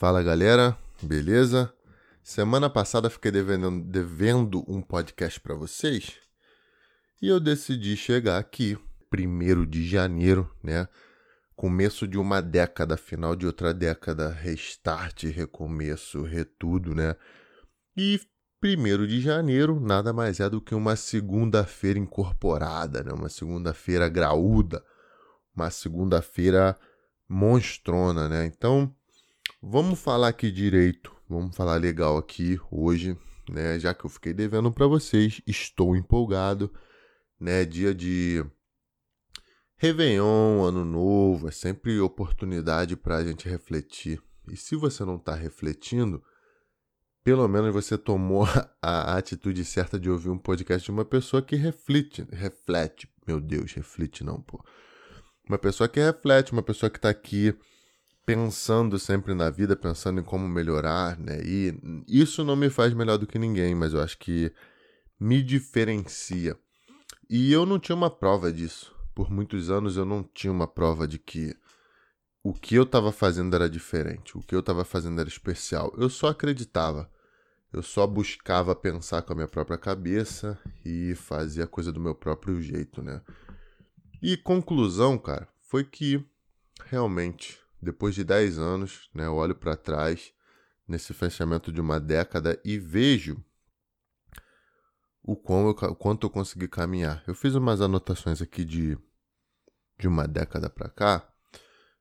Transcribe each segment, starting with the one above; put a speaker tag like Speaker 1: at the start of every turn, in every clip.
Speaker 1: Fala galera, beleza? Semana passada fiquei devendo, devendo um podcast para vocês e eu decidi chegar aqui, primeiro de janeiro, né? Começo de uma década, final de outra década, restart, recomeço, retudo, né? E primeiro de janeiro nada mais é do que uma segunda-feira incorporada, né? Uma segunda-feira graúda, uma segunda-feira monstrona, né? Então Vamos falar aqui direito, vamos falar legal aqui hoje, né? Já que eu fiquei devendo para vocês, estou empolgado, né? Dia de Réveillon, Ano Novo, é sempre oportunidade para a gente refletir. E se você não está refletindo, pelo menos você tomou a atitude certa de ouvir um podcast de uma pessoa que reflete, reflete, meu Deus, reflete não, pô. Uma pessoa que reflete, uma pessoa que está aqui pensando sempre na vida, pensando em como melhorar, né? E isso não me faz melhor do que ninguém, mas eu acho que me diferencia. E eu não tinha uma prova disso. Por muitos anos eu não tinha uma prova de que o que eu estava fazendo era diferente, o que eu estava fazendo era especial. Eu só acreditava. Eu só buscava pensar com a minha própria cabeça e fazer a coisa do meu próprio jeito, né? E conclusão, cara, foi que realmente depois de 10 anos, né, eu olho para trás nesse fechamento de uma década e vejo o, quão eu, o quanto eu consegui caminhar. Eu fiz umas anotações aqui de, de uma década para cá,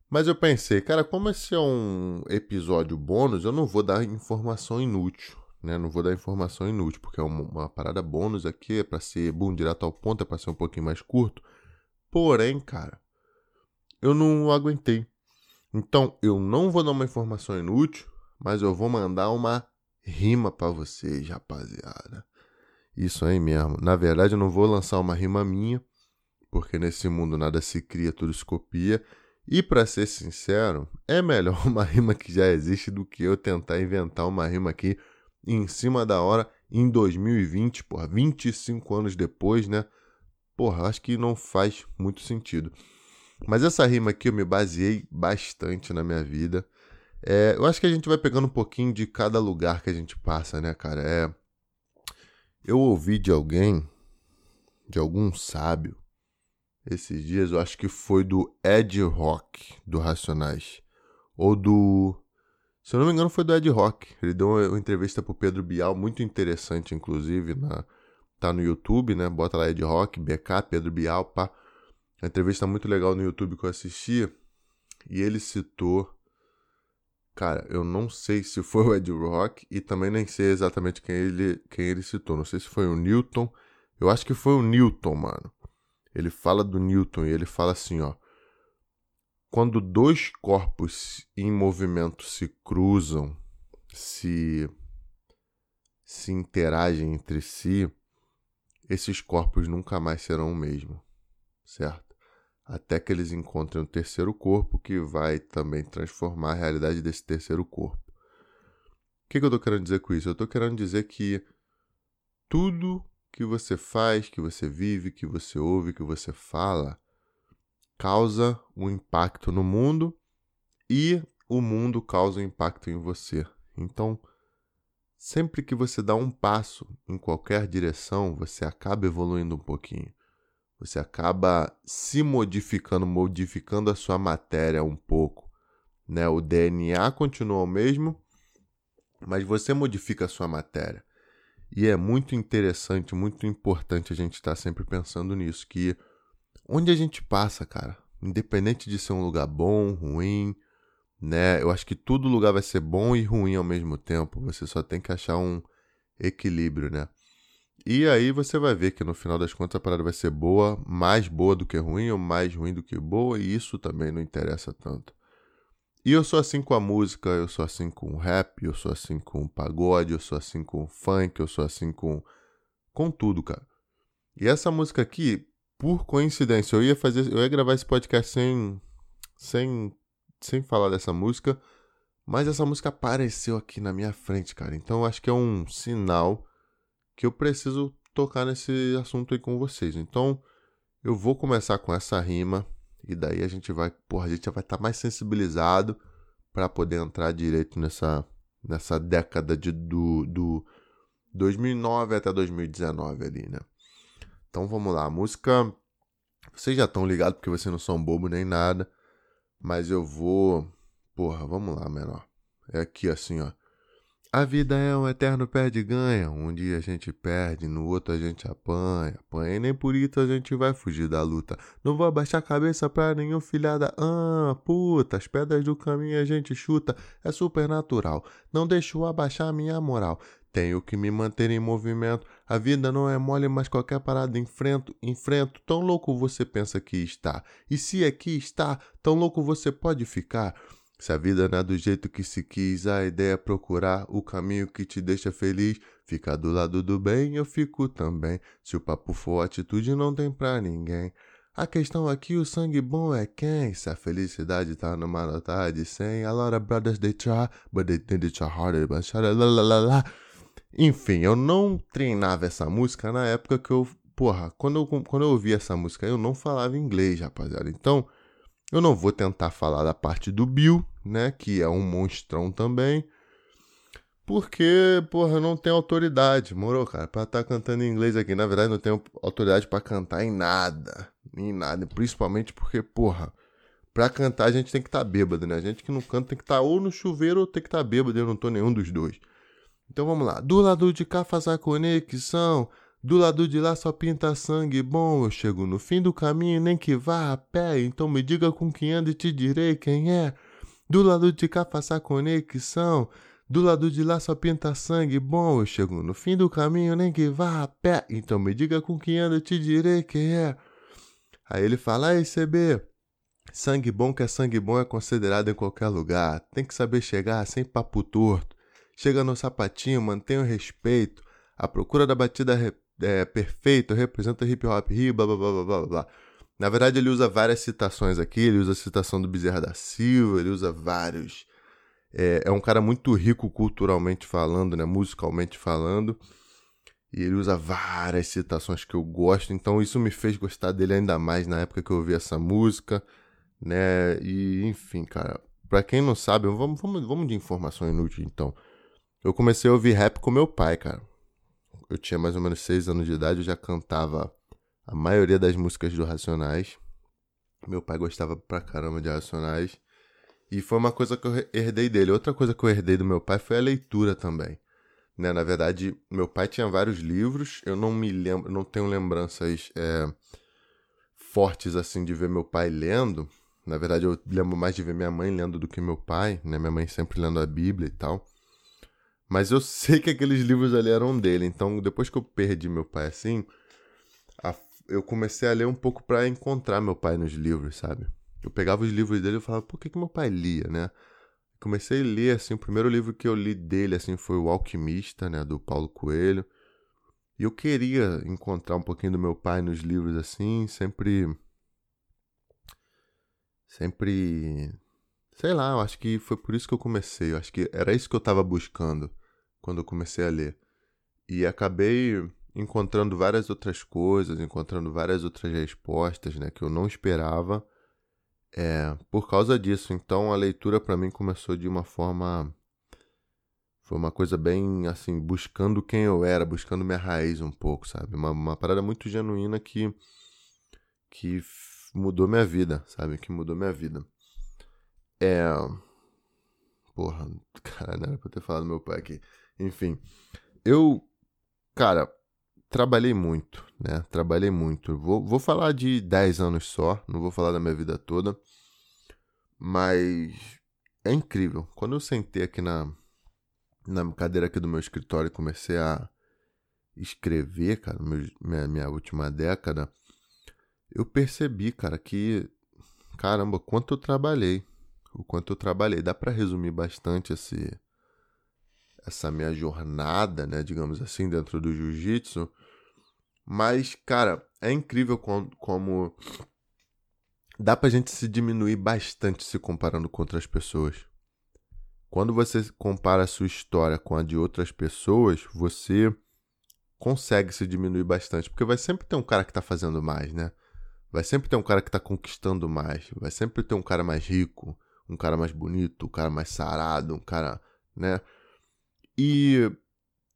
Speaker 1: mas eu pensei, cara, como esse é um episódio bônus, eu não vou dar informação inútil, né? Não vou dar informação inútil, porque é uma, uma parada bônus aqui, é para ser bom direto ao ponto, é para ser um pouquinho mais curto. Porém, cara, eu não aguentei. Então, eu não vou dar uma informação inútil, mas eu vou mandar uma rima para vocês, rapaziada. Isso aí mesmo. Na verdade, eu não vou lançar uma rima minha, porque nesse mundo nada se cria, tudo se copia. E para ser sincero, é melhor uma rima que já existe do que eu tentar inventar uma rima aqui em cima da hora em 2020, porra, 25 anos depois, né? Porra, acho que não faz muito sentido. Mas essa rima aqui eu me baseei bastante na minha vida. É, eu acho que a gente vai pegando um pouquinho de cada lugar que a gente passa, né, cara? É, eu ouvi de alguém, de algum sábio, esses dias, eu acho que foi do Ed Rock, do Racionais. Ou do. Se eu não me engano, foi do Ed Rock. Ele deu uma entrevista pro Pedro Bial, muito interessante, inclusive. Na, tá no YouTube, né? Bota lá Ed Rock, BK, Pedro Bial, pá. Uma entrevista muito legal no YouTube que eu assisti. E ele citou. Cara, eu não sei se foi o Ed Rock e também nem sei exatamente quem ele, quem ele citou. Não sei se foi o Newton. Eu acho que foi o Newton, mano. Ele fala do Newton e ele fala assim, ó. Quando dois corpos em movimento se cruzam, se se interagem entre si, esses corpos nunca mais serão o mesmo, certo? Até que eles encontrem o terceiro corpo que vai também transformar a realidade desse terceiro corpo. O que, que eu estou querendo dizer com isso? Eu estou querendo dizer que tudo que você faz, que você vive, que você ouve, que você fala, causa um impacto no mundo e o mundo causa um impacto em você. Então, sempre que você dá um passo em qualquer direção, você acaba evoluindo um pouquinho. Você acaba se modificando, modificando a sua matéria um pouco. Né? O DNA continua o mesmo, mas você modifica a sua matéria. E é muito interessante, muito importante a gente estar tá sempre pensando nisso, que onde a gente passa, cara, independente de ser um lugar bom, ruim, né? Eu acho que todo lugar vai ser bom e ruim ao mesmo tempo. Você só tem que achar um equilíbrio, né? E aí você vai ver que no final das contas a parada vai ser boa, mais boa do que ruim ou mais ruim do que boa, e isso também não interessa tanto. E eu sou assim com a música, eu sou assim com o rap, eu sou assim com o pagode, eu sou assim com o funk, eu sou assim com com tudo, cara. E essa música aqui, por coincidência, eu ia fazer, eu ia gravar esse podcast sem sem sem falar dessa música, mas essa música apareceu aqui na minha frente, cara. Então eu acho que é um sinal que eu preciso tocar nesse assunto aí com vocês. Então, eu vou começar com essa rima e daí a gente vai, porra, a gente já vai estar tá mais sensibilizado para poder entrar direito nessa, nessa década de, do, do 2009 até 2019 ali, né? Então vamos lá, a música. Vocês já estão ligados porque vocês não são bobo nem nada. Mas eu vou. Porra, vamos lá, menor. É aqui assim, ó. A vida é um eterno perde-ganha. Um dia a gente perde, no outro a gente apanha. Apanha e nem por isso a gente vai fugir da luta. Não vou abaixar a cabeça pra nenhum filhada. Ah, puta, as pedras do caminho a gente chuta. É super natural. Não deixo abaixar minha moral. Tenho que me manter em movimento. A vida não é mole, mas qualquer parada enfrento, enfrento. Tão louco você pensa que está. E se aqui está, tão louco você pode ficar. Se a vida não é do jeito que se quis, a ideia é procurar o caminho que te deixa feliz. Ficar do lado do bem, eu fico também. Se o papo for atitude, não tem pra ninguém. A questão aqui, o sangue bom é quem? Se a felicidade tá numa nota de 100. A lot of brothers they try, but they tend to try harder. But la la. Enfim, eu não treinava essa música na época que eu. Porra, quando eu, quando eu ouvi essa música, eu não falava inglês, rapaziada. Então, eu não vou tentar falar da parte do Bill, né? Que é um monstrão também. Porque, porra, não tenho autoridade, moro, cara? Pra estar tá cantando em inglês aqui. Na verdade, não tenho autoridade para cantar em nada. Em nada. Principalmente porque, porra, pra cantar a gente tem que estar tá bêbado, né? A gente que não canta tem que estar tá ou no chuveiro ou tem que estar tá bêbado. Eu não tô nenhum dos dois. Então vamos lá. Do lado de cá faz a conexão. Do lado de lá só pinta sangue bom. Eu chego no fim do caminho, nem que vá a pé. Então me diga com quem anda e te direi quem é. Do lado de cá faça conexão. Do lado de lá só pinta sangue bom. Eu chego no fim do caminho, nem que vá a pé. Então me diga com quem anda e te direi quem é. Aí ele fala: Aí, CB, sangue bom que é sangue bom é considerado em qualquer lugar. Tem que saber chegar sem papo torto. Chega no sapatinho, mantém o respeito. A procura da batida é, perfeita representa hip hop rio, blá blá blá blá blá. Na verdade, ele usa várias citações aqui. Ele usa a citação do Bezerra da Silva, ele usa vários. É, é um cara muito rico culturalmente falando, né? musicalmente falando. E ele usa várias citações que eu gosto, então isso me fez gostar dele ainda mais na época que eu ouvi essa música, né? E enfim, cara, pra quem não sabe, vamos, vamos, vamos de informação inútil então. Eu comecei a ouvir rap com meu pai, cara. Eu tinha mais ou menos seis anos de idade, eu já cantava a maioria das músicas do Racionais. Meu pai gostava pra caramba de Racionais. E foi uma coisa que eu herdei dele. Outra coisa que eu herdei do meu pai foi a leitura também. Né? Na verdade, meu pai tinha vários livros. Eu não me lembro, não tenho lembranças é, fortes assim de ver meu pai lendo. Na verdade, eu lembro mais de ver minha mãe lendo do que meu pai, né? Minha mãe sempre lendo a Bíblia e tal. Mas eu sei que aqueles livros ali eram dele. Então, depois que eu perdi meu pai assim, a, eu comecei a ler um pouco para encontrar meu pai nos livros, sabe? Eu pegava os livros dele e falava, por que, que meu pai lia, né? Comecei a ler, assim, o primeiro livro que eu li dele, assim, foi O Alquimista, né, do Paulo Coelho. E eu queria encontrar um pouquinho do meu pai nos livros, assim, sempre... Sempre Sei lá, eu acho que foi por isso que eu comecei. Eu acho que era isso que eu estava buscando quando eu comecei a ler. E acabei encontrando várias outras coisas, encontrando várias outras respostas, né, que eu não esperava. É, por causa disso, então a leitura para mim começou de uma forma foi uma coisa bem assim, buscando quem eu era, buscando minha raiz um pouco, sabe? Uma, uma parada muito genuína que que mudou minha vida, sabe? Que mudou minha vida. É. Porra, cara, não era pra ter falado meu pai aqui. Enfim, eu, cara, trabalhei muito, né? Trabalhei muito. Vou, vou falar de 10 anos só, não vou falar da minha vida toda. Mas é incrível. Quando eu sentei aqui na, na cadeira aqui do meu escritório e comecei a escrever, cara, meu, minha, minha última década, eu percebi, cara, que caramba, quanto eu trabalhei o quanto eu trabalhei. Dá para resumir bastante esse, essa minha jornada, né, digamos assim, dentro do jiu-jitsu. Mas, cara, é incrível como, como dá pra gente se diminuir bastante se comparando com outras pessoas. Quando você compara a sua história com a de outras pessoas, você consegue se diminuir bastante, porque vai sempre ter um cara que tá fazendo mais, né? Vai sempre ter um cara que tá conquistando mais, vai sempre ter um cara mais rico, um cara mais bonito, um cara mais sarado, um cara, né? E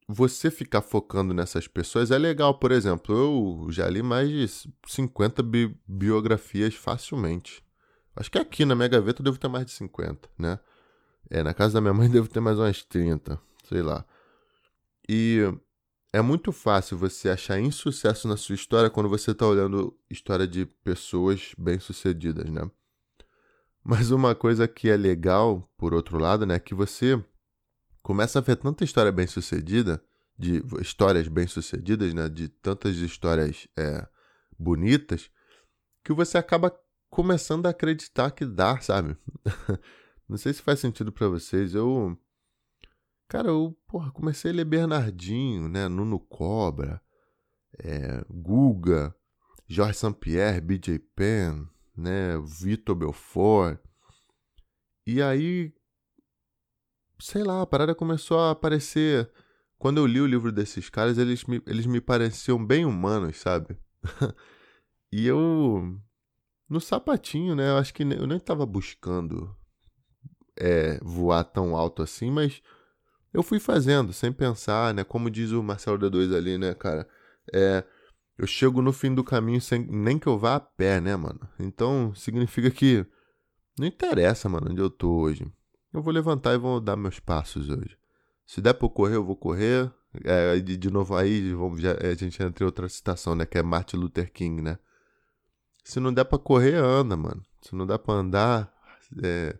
Speaker 1: você ficar focando nessas pessoas é legal. Por exemplo, eu já li mais de 50 bi biografias facilmente. Acho que aqui na minha gaveta eu devo ter mais de 50, né? É, na casa da minha mãe devo ter mais umas 30, sei lá. E é muito fácil você achar insucesso na sua história quando você está olhando história de pessoas bem-sucedidas, né? Mas uma coisa que é legal, por outro lado, né, é que você começa a ver tanta história bem-sucedida, de histórias bem-sucedidas, né, de tantas histórias é, bonitas, que você acaba começando a acreditar que dá, sabe? Não sei se faz sentido para vocês. Eu Cara, eu porra, comecei a ler Bernardinho, né? Nuno Cobra, é, Guga, Jorge Saint-Pierre, BJ Penn, né? Vitor Belfort. E aí, sei lá, a parada começou a aparecer. Quando eu li o livro desses caras, eles me, eles me pareciam bem humanos, sabe? e eu. No sapatinho, né? Eu acho que eu nem tava buscando é, voar tão alto assim, mas eu fui fazendo, sem pensar, né? Como diz o Marcelo D2 ali, né, cara? É, eu chego no fim do caminho sem nem que eu vá a pé, né, mano? Então, significa que não interessa, mano, onde eu tô hoje. Eu vou levantar e vou dar meus passos hoje. Se der eu correr, eu vou correr. É, de, de novo, aí vamos, já, a gente entra em outra citação, né? Que é Martin Luther King, né? Se não der pra correr, anda, mano. Se não dá pra andar, é...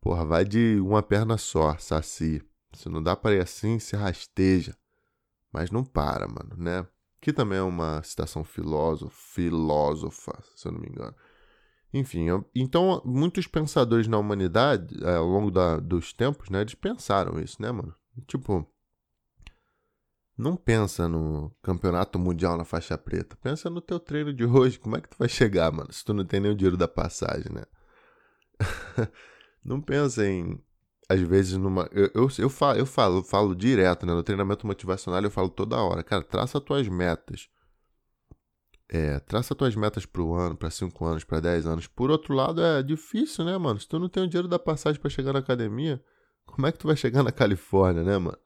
Speaker 1: Porra, vai de uma perna só, saci. Se não dá para ir assim, se rasteja. Mas não para, mano, né? Que também é uma citação filósofa, filósofa, se eu não me engano. Enfim, então muitos pensadores na humanidade, é, ao longo da, dos tempos, né, eles pensaram isso, né, mano? Tipo, não pensa no campeonato mundial na faixa preta. Pensa no teu treino de hoje. Como é que tu vai chegar, mano? Se tu não tem nem o dinheiro da passagem, né? não pensa em às vezes numa. Eu, eu, eu, falo, eu falo, falo direto, né? No treinamento motivacional eu falo toda hora. Cara, traça tuas metas. É, traça tuas metas pro ano, para 5 anos, para 10 anos. Por outro lado, é difícil, né, mano? Se tu não tem o dinheiro da passagem para chegar na academia, como é que tu vai chegar na Califórnia, né, mano?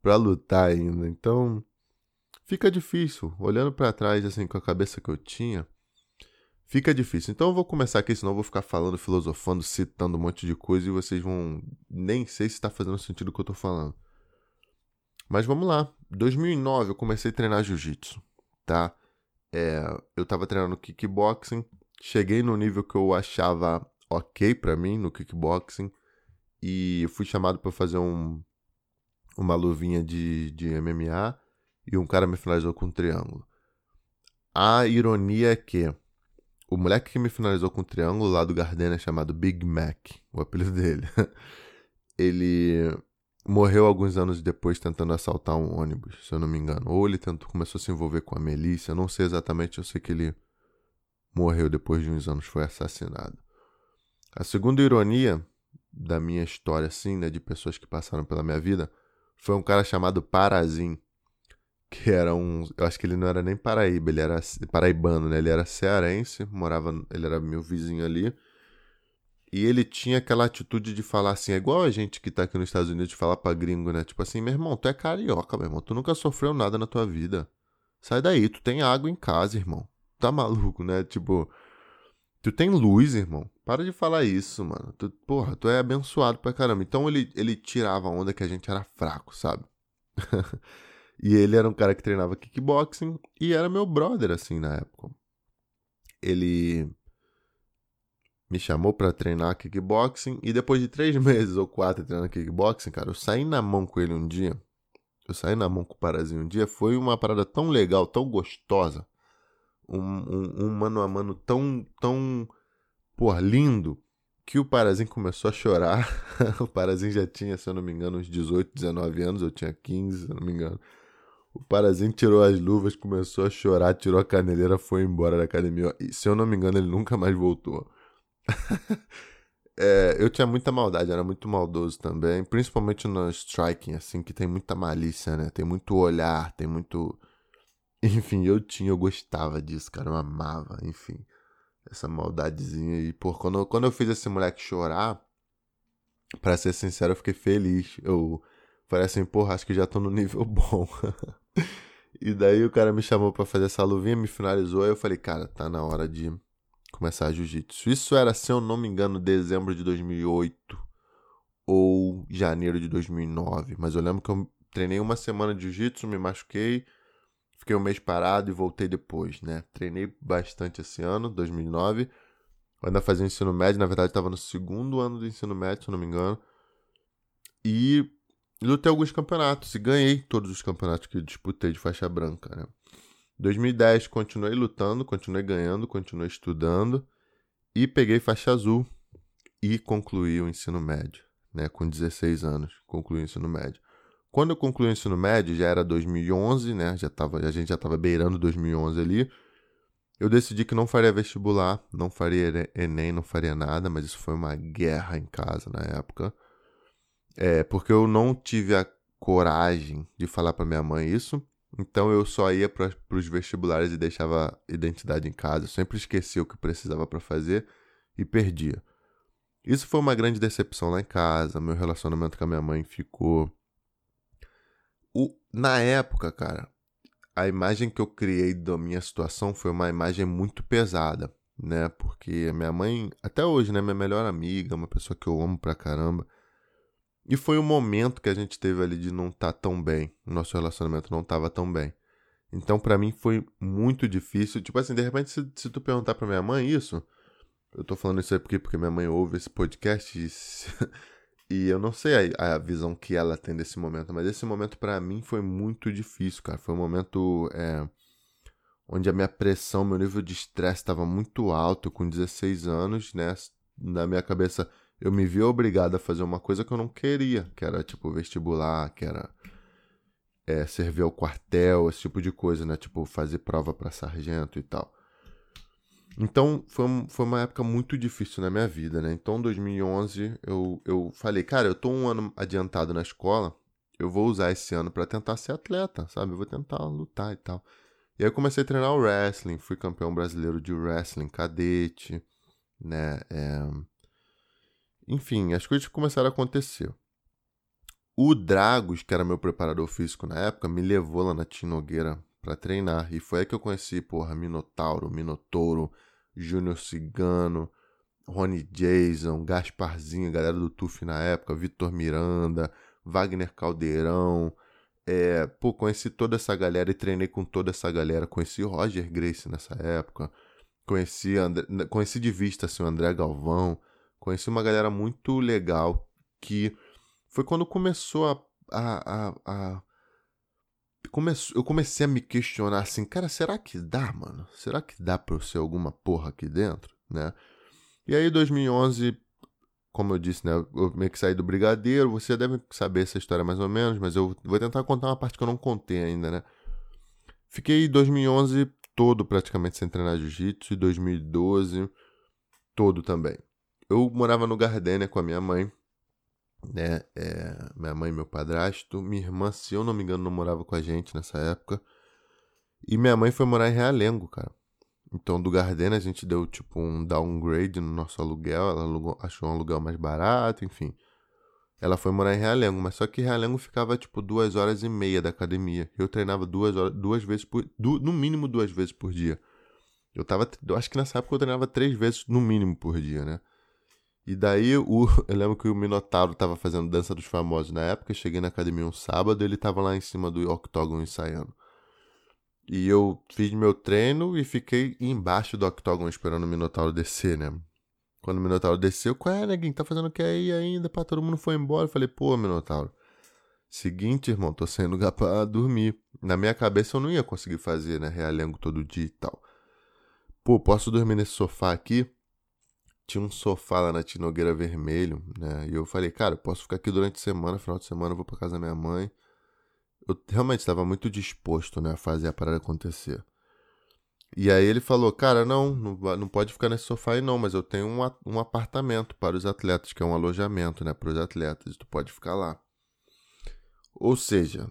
Speaker 1: Pra lutar ainda. Então, fica difícil. Olhando para trás, assim, com a cabeça que eu tinha, fica difícil. Então eu vou começar aqui, senão eu vou ficar falando, filosofando, citando um monte de coisa e vocês vão. Nem sei se está fazendo sentido o que eu estou falando. Mas vamos lá. 2009 eu comecei a treinar jiu-jitsu, tá? É, eu estava treinando kickboxing, cheguei no nível que eu achava ok para mim no kickboxing e fui chamado para fazer um, uma luvinha de, de MMA e um cara me finalizou com um triângulo. A ironia é que o moleque que me finalizou com o triângulo lá do Gardena, chamado Big Mac, o apelido dele, ele morreu alguns anos depois tentando assaltar um ônibus, se eu não me engano. Ou ele tentou, começou a se envolver com a eu não sei exatamente, eu sei que ele morreu depois de uns anos, foi assassinado. A segunda ironia da minha história, assim, né, de pessoas que passaram pela minha vida, foi um cara chamado Parazim que era um. Eu acho que ele não era nem Paraíba, ele era paraibano, né? Ele era cearense, morava. Ele era meu vizinho ali. E ele tinha aquela atitude de falar assim, é igual a gente que tá aqui nos Estados Unidos de falar pra gringo, né? Tipo assim, meu irmão, tu é carioca, meu irmão. Tu nunca sofreu nada na tua vida. Sai daí, tu tem água em casa, irmão. Tá maluco, né? Tipo, tu tem luz, irmão. Para de falar isso, mano. Tu, porra, tu é abençoado pra caramba. Então ele, ele tirava a onda que a gente era fraco, sabe? E ele era um cara que treinava kickboxing e era meu brother, assim, na época. Ele me chamou para treinar kickboxing e depois de três meses ou quatro treinando kickboxing, cara, eu saí na mão com ele um dia. Eu saí na mão com o Parazinho um dia. Foi uma parada tão legal, tão gostosa. Um, um, um mano a mano tão, tão, pô, lindo. Que o Parazinho começou a chorar. o Parazinho já tinha, se eu não me engano, uns 18, 19 anos. Eu tinha 15, se eu não me engano. O Parazinho tirou as luvas, começou a chorar, tirou a caneleira, foi embora da academia. E, se eu não me engano, ele nunca mais voltou. é, eu tinha muita maldade, era muito maldoso também. Principalmente no striking, assim, que tem muita malícia, né? Tem muito olhar, tem muito. Enfim, eu tinha, eu gostava disso, cara, eu amava, enfim. essa maldadezinha aí. Pô, quando, quando eu fiz esse moleque chorar, pra ser sincero, eu fiquei feliz. Eu falei assim, porra, acho que já tô no nível bom. e daí o cara me chamou para fazer essa luvinha, me finalizou, aí eu falei, cara, tá na hora de começar jiu-jitsu. Isso era, se eu não me engano, dezembro de 2008 ou janeiro de 2009. Mas eu lembro que eu treinei uma semana de jiu-jitsu, me machuquei, fiquei um mês parado e voltei depois, né? Treinei bastante esse ano, 2009. Eu ainda fazia ensino médio, na verdade estava no segundo ano do ensino médio, se eu não me engano. E lutei alguns campeonatos e ganhei todos os campeonatos que disputei de faixa branca, né? 2010 continuei lutando, continuei ganhando, continuei estudando e peguei faixa azul e concluí o ensino médio, né, com 16 anos, concluí o ensino médio. Quando eu concluí o ensino médio, já era 2011, né? Já tava, a gente já estava beirando 2011 ali. Eu decidi que não faria vestibular, não faria Enem, não faria nada, mas isso foi uma guerra em casa na época. É, porque eu não tive a coragem de falar para minha mãe isso. Então eu só ia para os vestibulares e deixava a identidade em casa. Eu sempre esquecia o que precisava para fazer e perdia. Isso foi uma grande decepção lá em casa. Meu relacionamento com a minha mãe ficou o, na época, cara, a imagem que eu criei da minha situação foi uma imagem muito pesada, né? Porque minha mãe, até hoje, né, minha melhor amiga, uma pessoa que eu amo pra caramba. E foi um momento que a gente teve ali de não estar tá tão bem. Nosso relacionamento não estava tão bem. Então, para mim, foi muito difícil. Tipo assim, de repente, se, se tu perguntar pra minha mãe isso, eu tô falando isso aí porque, porque minha mãe ouve esse podcast e E eu não sei a, a, visão que ela tem desse momento, mas esse momento para mim foi muito difícil, cara. Foi um momento é, onde a minha pressão, meu nível de estresse estava muito alto com 16 anos, né? Na minha cabeça, eu me vi obrigado a fazer uma coisa que eu não queria, que era tipo vestibular, que era é, servir ao quartel, esse tipo de coisa, né? Tipo, fazer prova para sargento e tal. Então, foi, foi uma época muito difícil na minha vida, né? Então, em 2011, eu, eu falei, cara, eu tô um ano adiantado na escola, eu vou usar esse ano para tentar ser atleta, sabe? Eu vou tentar lutar e tal. E aí eu comecei a treinar o wrestling, fui campeão brasileiro de wrestling cadete, né? É... Enfim, as coisas começaram a acontecer. O Dragos, que era meu preparador físico na época, me levou lá na Tinogueira para treinar. E foi aí que eu conheci, porra, Minotauro, Minotouro, Júnior Cigano, Rony Jason, Gasparzinho, galera do TUF na época, Vitor Miranda, Wagner Caldeirão. É, pô, conheci toda essa galera e treinei com toda essa galera. Conheci Roger Grace nessa época. Conheci, André, conheci de vista assim, o André Galvão. Conheci uma galera muito legal que foi quando começou a, a, a, a eu comecei a me questionar assim, cara, será que dá, mano? Será que dá pra eu ser alguma porra aqui dentro, né? E aí, 2011, como eu disse, né? Eu meio que saí do Brigadeiro. Você deve saber essa história mais ou menos, mas eu vou tentar contar uma parte que eu não contei ainda, né? Fiquei 2011 todo praticamente sem treinar jiu-jitsu e 2012 todo também. Eu morava no Gardênia com a minha mãe né? É, minha mãe e meu padrasto. Minha irmã, se eu não me engano, não morava com a gente nessa época. E minha mãe foi morar em Realengo, cara. Então, do Gardena, a gente deu tipo um downgrade no nosso aluguel. Ela alugou, achou um aluguel mais barato, enfim. Ela foi morar em Realengo, mas só que Realengo ficava tipo duas horas e meia da academia. Eu treinava duas, horas, duas vezes por. Du, no mínimo duas vezes por dia. Eu tava. Eu acho que nessa época eu treinava três vezes no mínimo por dia, né? E daí o, eu lembro que o Minotauro tava fazendo dança dos famosos na época. Cheguei na academia um sábado, ele tava lá em cima do octógono ensaiando. E eu fiz meu treino e fiquei embaixo do octógono esperando o Minotauro descer, né? Quando o Minotauro desceu, qual é, neguinho? Tá fazendo o que aí ainda? Pá, todo mundo foi embora. Eu falei, pô, Minotauro. Seguinte, irmão, tô sem lugar pra dormir. Na minha cabeça eu não ia conseguir fazer, né? Realengo todo dia e tal. Pô, posso dormir nesse sofá aqui? Tinha um sofá lá na Tinogueira Vermelho, né? E eu falei, cara, eu posso ficar aqui durante a semana, final de semana eu vou pra casa da minha mãe. Eu realmente estava muito disposto, né, a fazer a parada acontecer. E aí ele falou, cara, não, não, pode ficar nesse sofá aí não, mas eu tenho um, um apartamento para os atletas, que é um alojamento, né, para os atletas, tu pode ficar lá. Ou seja,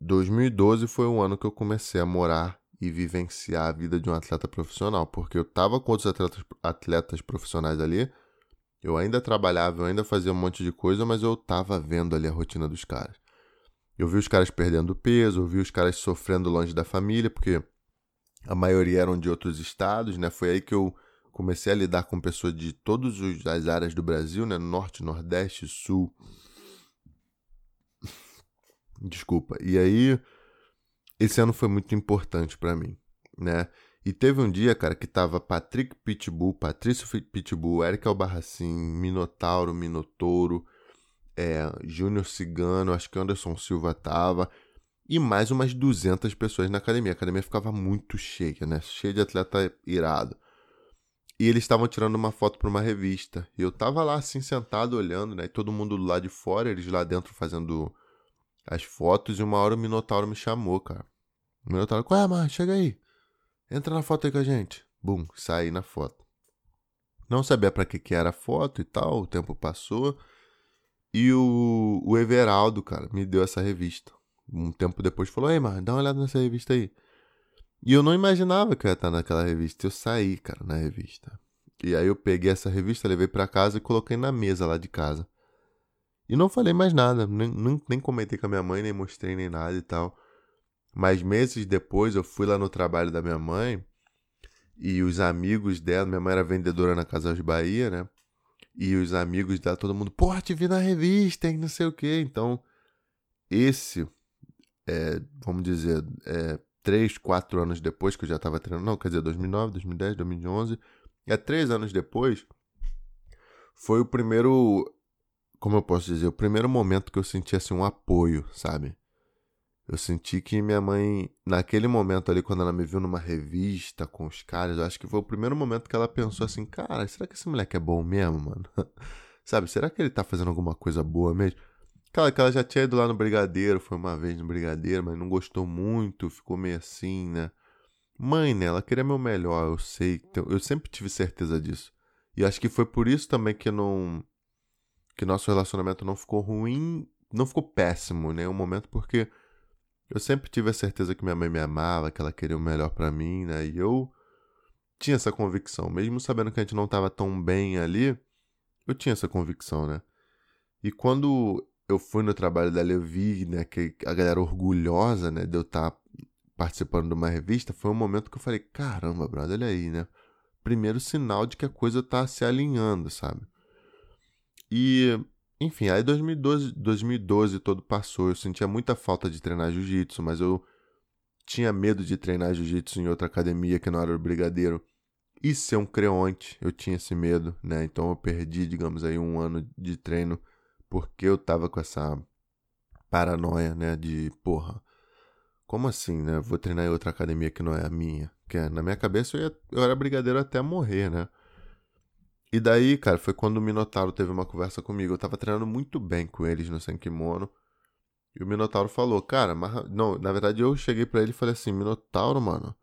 Speaker 1: 2012 foi o ano que eu comecei a morar e vivenciar a vida de um atleta profissional, porque eu tava com outros atletas, atletas profissionais ali, eu ainda trabalhava, eu ainda fazia um monte de coisa, mas eu tava vendo ali a rotina dos caras. Eu vi os caras perdendo peso, eu vi os caras sofrendo longe da família, porque a maioria eram de outros estados, né? Foi aí que eu comecei a lidar com pessoas de todas as áreas do Brasil, né? Norte, Nordeste, Sul. Desculpa. E aí, esse ano foi muito importante para mim, né? E teve um dia, cara, que tava Patrick Pitbull, Patrício Pitbull, Eric Albarracin, Minotauro, Minotouro, é, Júnior Cigano, acho que Anderson Silva tava, e mais umas 200 pessoas na academia. A academia ficava muito cheia, né? Cheia de atleta irado. E eles estavam tirando uma foto para uma revista. E eu tava lá assim sentado olhando, né? E todo mundo lá de fora, eles lá dentro fazendo as fotos. E uma hora o Minotauro me chamou, cara. O Minotauro, qual é, mano? Chega aí. Entra na foto aí com a gente. Bum, saí na foto. Não sabia para que que era a foto e tal, o tempo passou. E o, o Everaldo, cara, me deu essa revista. Um tempo depois falou: Ei, mano, dá uma olhada nessa revista aí. E eu não imaginava que eu ia estar naquela revista. Eu saí, cara, na revista. E aí eu peguei essa revista, levei para casa e coloquei na mesa lá de casa. E não falei mais nada, nem, nem, nem comentei com a minha mãe, nem mostrei nem nada e tal. Mas meses depois eu fui lá no trabalho da minha mãe e os amigos dela, minha mãe era vendedora na Casa de Bahia, né? E os amigos dela, todo mundo, porra, te vi na revista, hein, não sei o quê. Então, esse, é, vamos dizer, é, três, quatro anos depois que eu já estava treinando, não, quer dizer, 2009, 2010, 2011, e há três anos depois, foi o primeiro, como eu posso dizer, o primeiro momento que eu senti, assim, um apoio, sabe? Eu senti que minha mãe, naquele momento ali, quando ela me viu numa revista com os caras, eu acho que foi o primeiro momento que ela pensou assim: cara, será que esse moleque é bom mesmo, mano? Sabe, será que ele tá fazendo alguma coisa boa mesmo? Cara, que ela já tinha ido lá no Brigadeiro, foi uma vez no Brigadeiro, mas não gostou muito, ficou meio assim, né? Mãe, né? Ela queria meu melhor, eu sei. Eu sempre tive certeza disso. E acho que foi por isso também que não. Que nosso relacionamento não ficou ruim, não ficou péssimo, né? Um momento porque eu sempre tive a certeza que minha mãe me amava, que ela queria o melhor para mim, né? E eu tinha essa convicção, mesmo sabendo que a gente não estava tão bem ali, eu tinha essa convicção, né? E quando eu fui no trabalho dela, eu vi, né, que a galera orgulhosa, né, de eu estar tá participando de uma revista, foi um momento que eu falei, caramba, brother, olha aí, né? Primeiro sinal de que a coisa tá se alinhando, sabe? E enfim, aí 2012, 2012 todo passou. Eu sentia muita falta de treinar jiu-jitsu, mas eu tinha medo de treinar jiu-jitsu em outra academia que não era o Brigadeiro. E ser um creonte, eu tinha esse medo, né? Então eu perdi, digamos aí, um ano de treino porque eu tava com essa paranoia, né? De, porra, como assim, né? Vou treinar em outra academia que não é a minha. Que na minha cabeça eu, ia, eu era brigadeiro até morrer, né? E daí, cara, foi quando o Minotauro teve uma conversa comigo. Eu tava treinando muito bem com eles no Senkimono. E o Minotauro falou, cara, mas... não, na verdade eu cheguei para ele e falei assim, Minotauro, mano,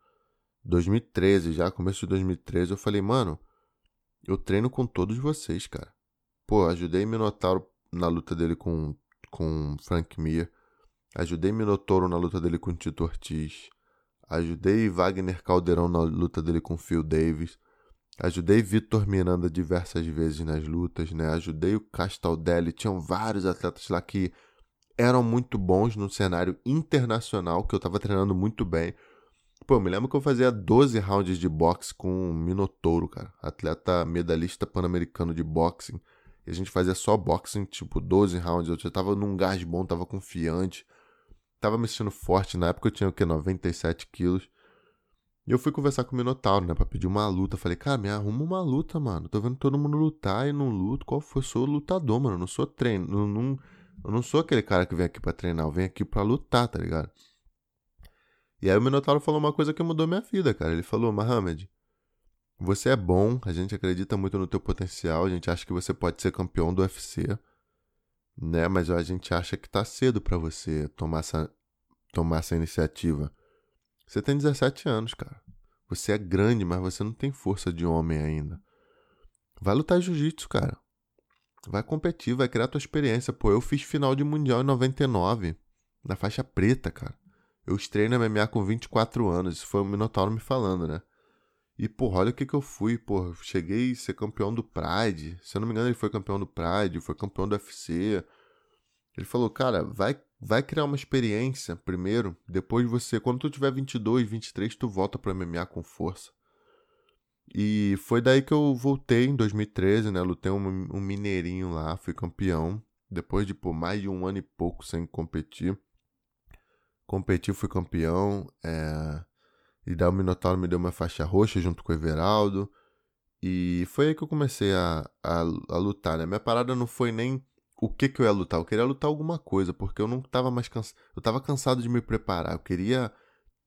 Speaker 1: 2013 já, começo de 2013, eu falei, mano, eu treino com todos vocês, cara. Pô, ajudei Minotauro na luta dele com, com Frank Mir. Ajudei Minotauro na luta dele com Tito Ortiz. Ajudei Wagner Caldeirão na luta dele com Phil Davis. Ajudei Vitor Miranda diversas vezes nas lutas, né? Ajudei o Castaldelli. Tinham vários atletas lá que eram muito bons no cenário internacional, que eu tava treinando muito bem. Pô, eu me lembro que eu fazia 12 rounds de boxe com o Minotouro, cara. Atleta medalhista pan-americano de boxing. E a gente fazia só boxing, tipo, 12 rounds. Eu já tava num gás bom, tava confiante. Tava me sentindo forte. Na época eu tinha o quê? 97 quilos. E eu fui conversar com o Minotauro, né, pra pedir uma luta. Falei, cara, me arruma uma luta, mano. Tô vendo todo mundo lutar e não luto. Qual foi? Eu sou lutador, mano. Eu não sou treino. Não, não, eu não sou aquele cara que vem aqui pra treinar. Eu venho aqui pra lutar, tá ligado? E aí o Minotauro falou uma coisa que mudou minha vida, cara. Ele falou, Mohamed, você é bom, a gente acredita muito no teu potencial, a gente acha que você pode ser campeão do UFC, né? Mas a gente acha que tá cedo para você tomar essa, tomar essa iniciativa. Você tem 17 anos, cara. Você é grande, mas você não tem força de homem ainda. Vai lutar jiu-jitsu, cara. Vai competir, vai criar tua experiência. Pô, eu fiz final de mundial em 99, na faixa preta, cara. Eu estrei no MMA com 24 anos. Isso foi o Minotauro me falando, né? E, porra, olha o que que eu fui, porra. Cheguei a ser campeão do Pride. Se eu não me engano, ele foi campeão do Pride, foi campeão do UFC. Ele falou, cara, vai, vai criar uma experiência primeiro. Depois você, quando tu tiver 22, 23, tu volta pro MMA com força. E foi daí que eu voltei em 2013, né? Lutei um, um mineirinho lá, fui campeão. Depois de por mais de um ano e pouco sem competir. Competi, fui campeão. É... E daí o Minotauro me deu uma faixa roxa junto com o Everaldo. E foi aí que eu comecei a, a, a, lutar, né? Minha parada não foi nem o que que eu ia lutar. Eu queria lutar alguma coisa, porque eu não tava mais cansado. Eu tava cansado de me preparar. Eu queria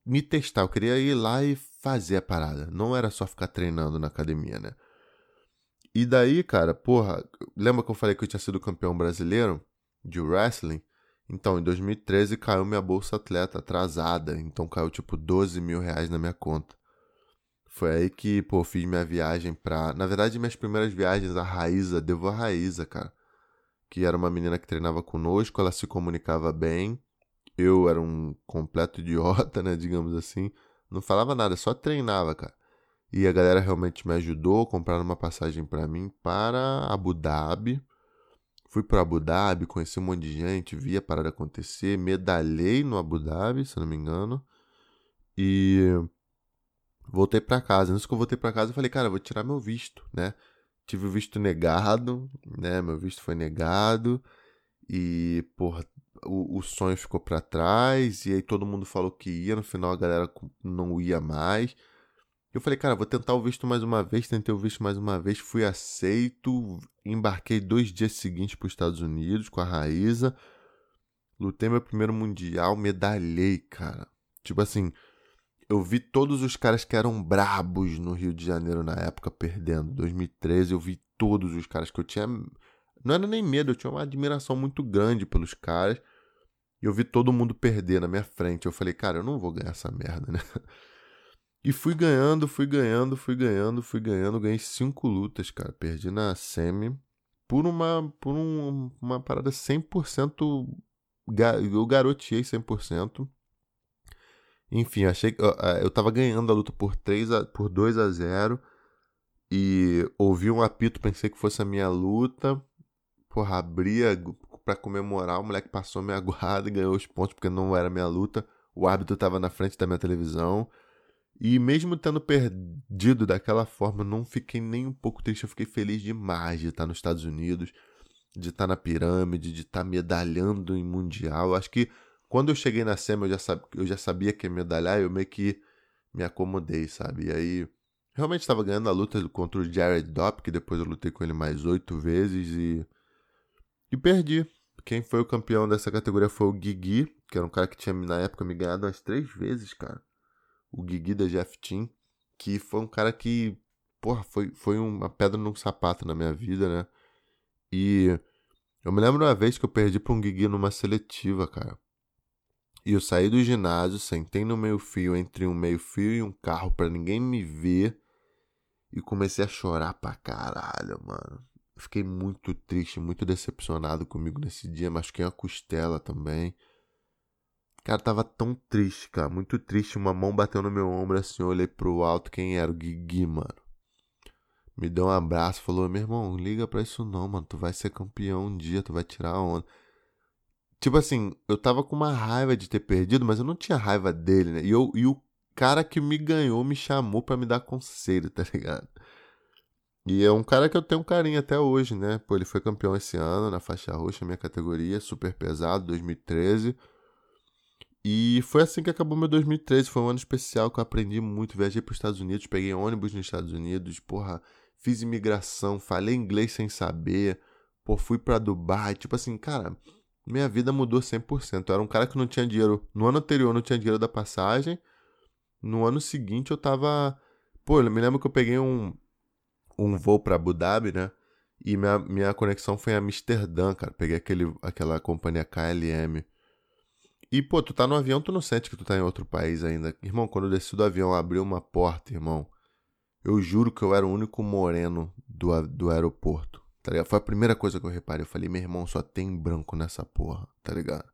Speaker 1: me testar. Eu queria ir lá e fazer a parada. Não era só ficar treinando na academia, né? E daí, cara, porra, lembra que eu falei que eu tinha sido campeão brasileiro de wrestling? Então, em 2013 caiu minha bolsa atleta atrasada, então caiu tipo 12 mil reais na minha conta. Foi aí que, pô, fiz minha viagem pra. Na verdade, minhas primeiras viagens, a Raíza, devo a Raíza, cara. Que era uma menina que treinava conosco, ela se comunicava bem. Eu era um completo idiota, né, digamos assim. Não falava nada, só treinava, cara. E a galera realmente me ajudou, compraram uma passagem para mim para Abu Dhabi. Fui para Abu Dhabi, conheci um monte de gente, vi a parada acontecer, medalhei no Abu Dhabi, se não me engano. E voltei para casa. Antes que eu voltei para casa, eu falei, cara, eu vou tirar meu visto, né? Tive o visto negado, né? Meu visto foi negado. E, porra, o, o sonho ficou para trás. E aí todo mundo falou que ia, no final a galera não ia mais. Eu falei, cara, vou tentar o visto mais uma vez. Tentei o visto mais uma vez, fui aceito. Embarquei dois dias seguintes para os Estados Unidos com a Raíza. Lutei meu primeiro mundial, medalhei, cara. Tipo assim, eu vi todos os caras que eram brabos no Rio de Janeiro na época perdendo. 2013 eu vi todos os caras que eu tinha. Não era nem medo, eu tinha uma admiração muito grande pelos caras. E eu vi todo mundo perder na minha frente. Eu falei, cara, eu não vou ganhar essa merda, né? E fui ganhando, fui ganhando, fui ganhando, fui ganhando. Ganhei cinco lutas, cara. Perdi na semi por uma, por um, uma parada 100%. Eu garoteei 100%. Enfim, achei que eu tava ganhando a luta por 3 a, por 2 a 0 e ouvi um apito, pensei que fosse a minha luta. Porra, abria para comemorar, o moleque passou minha guarda e ganhou os pontos porque não era minha luta. O árbitro tava na frente da minha televisão. E mesmo tendo perdido daquela forma, eu não fiquei nem um pouco triste. Eu fiquei feliz demais de estar nos Estados Unidos, de estar na pirâmide, de estar medalhando em Mundial. Eu acho que quando eu cheguei na SEMA, eu já, sab... eu já sabia que ia medalhar, eu meio que me acomodei, sabe? E aí, realmente estava ganhando a luta contra o Jared Dopp, que depois eu lutei com ele mais oito vezes e. E perdi. Quem foi o campeão dessa categoria foi o Guigui, que era um cara que tinha na época me ganhado umas três vezes, cara o Guigui da Jeff Team, que foi um cara que, porra, foi, foi uma pedra num sapato na minha vida, né? E eu me lembro uma vez que eu perdi pra um Guigui numa seletiva, cara. E eu saí do ginásio, sentei no meio-fio, entre um meio-fio e um carro para ninguém me ver. E comecei a chorar pra caralho, mano. Fiquei muito triste, muito decepcionado comigo nesse dia. Machuquei a costela também. Cara, tava tão triste, cara. Muito triste. Uma mão bateu no meu ombro assim. Eu olhei pro alto. Quem era? O Guigui, mano. Me deu um abraço. Falou: Meu irmão, liga pra isso não, mano. Tu vai ser campeão um dia. Tu vai tirar a onda. Tipo assim, eu tava com uma raiva de ter perdido, mas eu não tinha raiva dele, né? E, eu, e o cara que me ganhou me chamou para me dar conselho, tá ligado? E é um cara que eu tenho um carinho até hoje, né? Pô, ele foi campeão esse ano na faixa roxa, minha categoria, super pesado, 2013. E foi assim que acabou meu 2013. Foi um ano especial que eu aprendi muito. Viajei para os Estados Unidos, peguei ônibus nos Estados Unidos, porra, fiz imigração, falei inglês sem saber, pô, fui para Dubai. Tipo assim, cara, minha vida mudou 100%. Eu era um cara que não tinha dinheiro. No ano anterior não tinha dinheiro da passagem. No ano seguinte eu tava. Pô, eu me lembro que eu peguei um, um voo para Abu Dhabi, né? E minha, minha conexão foi em Amsterdã, cara. Peguei aquele, aquela companhia KLM. E, pô, tu tá no avião, tu não sente que tu tá em outro país ainda. Irmão, quando eu desci do avião, abriu uma porta, irmão. Eu juro que eu era o único moreno do, do aeroporto, tá ligado? Foi a primeira coisa que eu reparei. Eu falei, meu irmão, só tem branco nessa porra, tá ligado?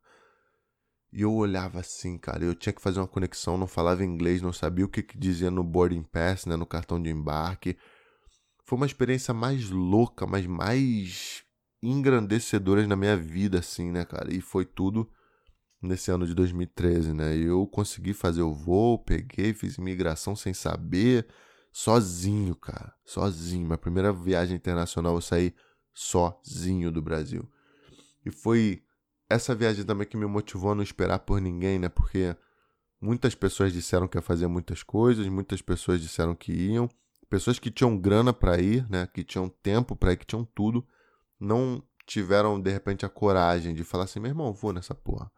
Speaker 1: E eu olhava assim, cara, eu tinha que fazer uma conexão, não falava inglês, não sabia o que, que dizia no boarding pass, né, no cartão de embarque. Foi uma experiência mais louca, mas mais engrandecedora na minha vida, assim, né, cara? E foi tudo nesse ano de 2013, né? Eu consegui fazer o voo, peguei, fiz imigração sem saber, sozinho, cara, sozinho. Minha primeira viagem internacional eu saí sozinho do Brasil. E foi essa viagem também que me motivou a não esperar por ninguém, né? Porque muitas pessoas disseram que ia fazer muitas coisas, muitas pessoas disseram que iam, pessoas que tinham grana para ir, né? Que tinham tempo para ir, que tinham tudo, não tiveram de repente a coragem de falar assim, meu irmão, vou nessa porra.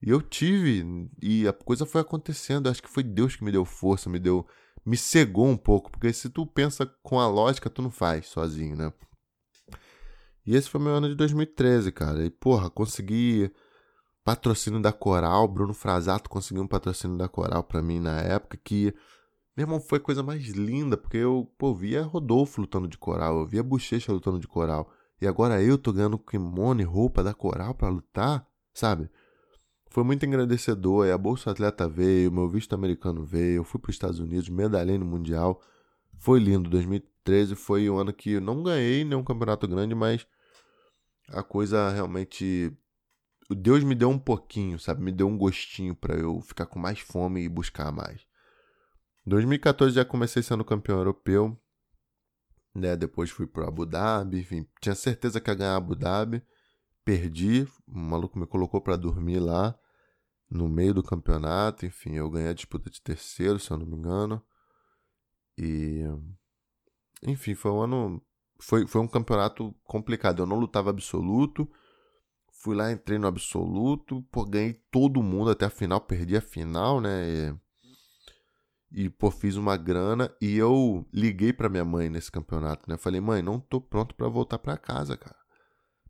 Speaker 1: E eu tive, e a coisa foi acontecendo. Acho que foi Deus que me deu força, me deu. Me cegou um pouco. Porque se tu pensa com a lógica, tu não faz sozinho, né? E esse foi meu ano de 2013, cara. E, porra, consegui patrocínio da Coral. Bruno Frasato conseguiu um patrocínio da Coral para mim na época que, meu irmão, foi a coisa mais linda, porque eu, pô, via Rodolfo lutando de Coral, eu via Bochecha lutando de Coral. E agora eu tô ganhando kimono e roupa da Coral para lutar, sabe? Foi muito engrandecedor. E a Bolsa Atleta veio, meu visto americano veio, eu fui para os Estados Unidos, medalhei no Mundial. Foi lindo. 2013 foi um ano que eu não ganhei nenhum campeonato grande, mas a coisa realmente. Deus me deu um pouquinho, sabe? Me deu um gostinho para eu ficar com mais fome e buscar mais. 2014 já comecei sendo campeão europeu, né? Depois fui pro Abu Dhabi, enfim, tinha certeza que ia ganhar Abu Dhabi, perdi, o maluco me colocou para dormir lá no meio do campeonato, enfim, eu ganhei a disputa de terceiro, se eu não me engano. E enfim, foi um ano foi, foi um campeonato complicado. Eu não lutava absoluto. Fui lá, entrei no absoluto. Pô, ganhei todo mundo até a final. Perdi a final, né? E, e pô, fiz uma grana. E eu liguei pra minha mãe nesse campeonato, né? Falei, mãe, não tô pronto para voltar para casa, cara.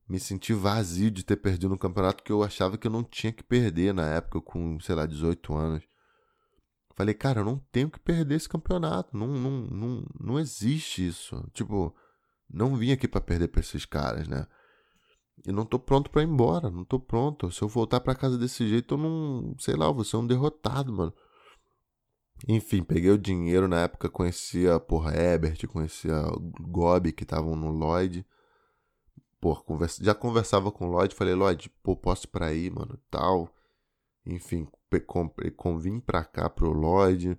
Speaker 1: Me senti vazio de ter perdido um campeonato que eu achava que eu não tinha que perder na época, com, sei lá, 18 anos. Falei, cara, eu não tenho que perder esse campeonato. Não, não, não, não existe isso. Tipo, não vim aqui para perder para esses caras, né? E não tô pronto para ir embora, não tô pronto. Se eu voltar para casa desse jeito, eu não, sei lá, eu vou ser um derrotado, mano. Enfim, peguei o dinheiro, na época conhecia, porra, Ebert, conhecia Gobi, que estavam no Lloyd. Pô, conversa, já conversava com o Lloyd, falei, Lloyd, pô, posso ir pra aí, mano, tal. Enfim, convim pra cá pro Lloyd.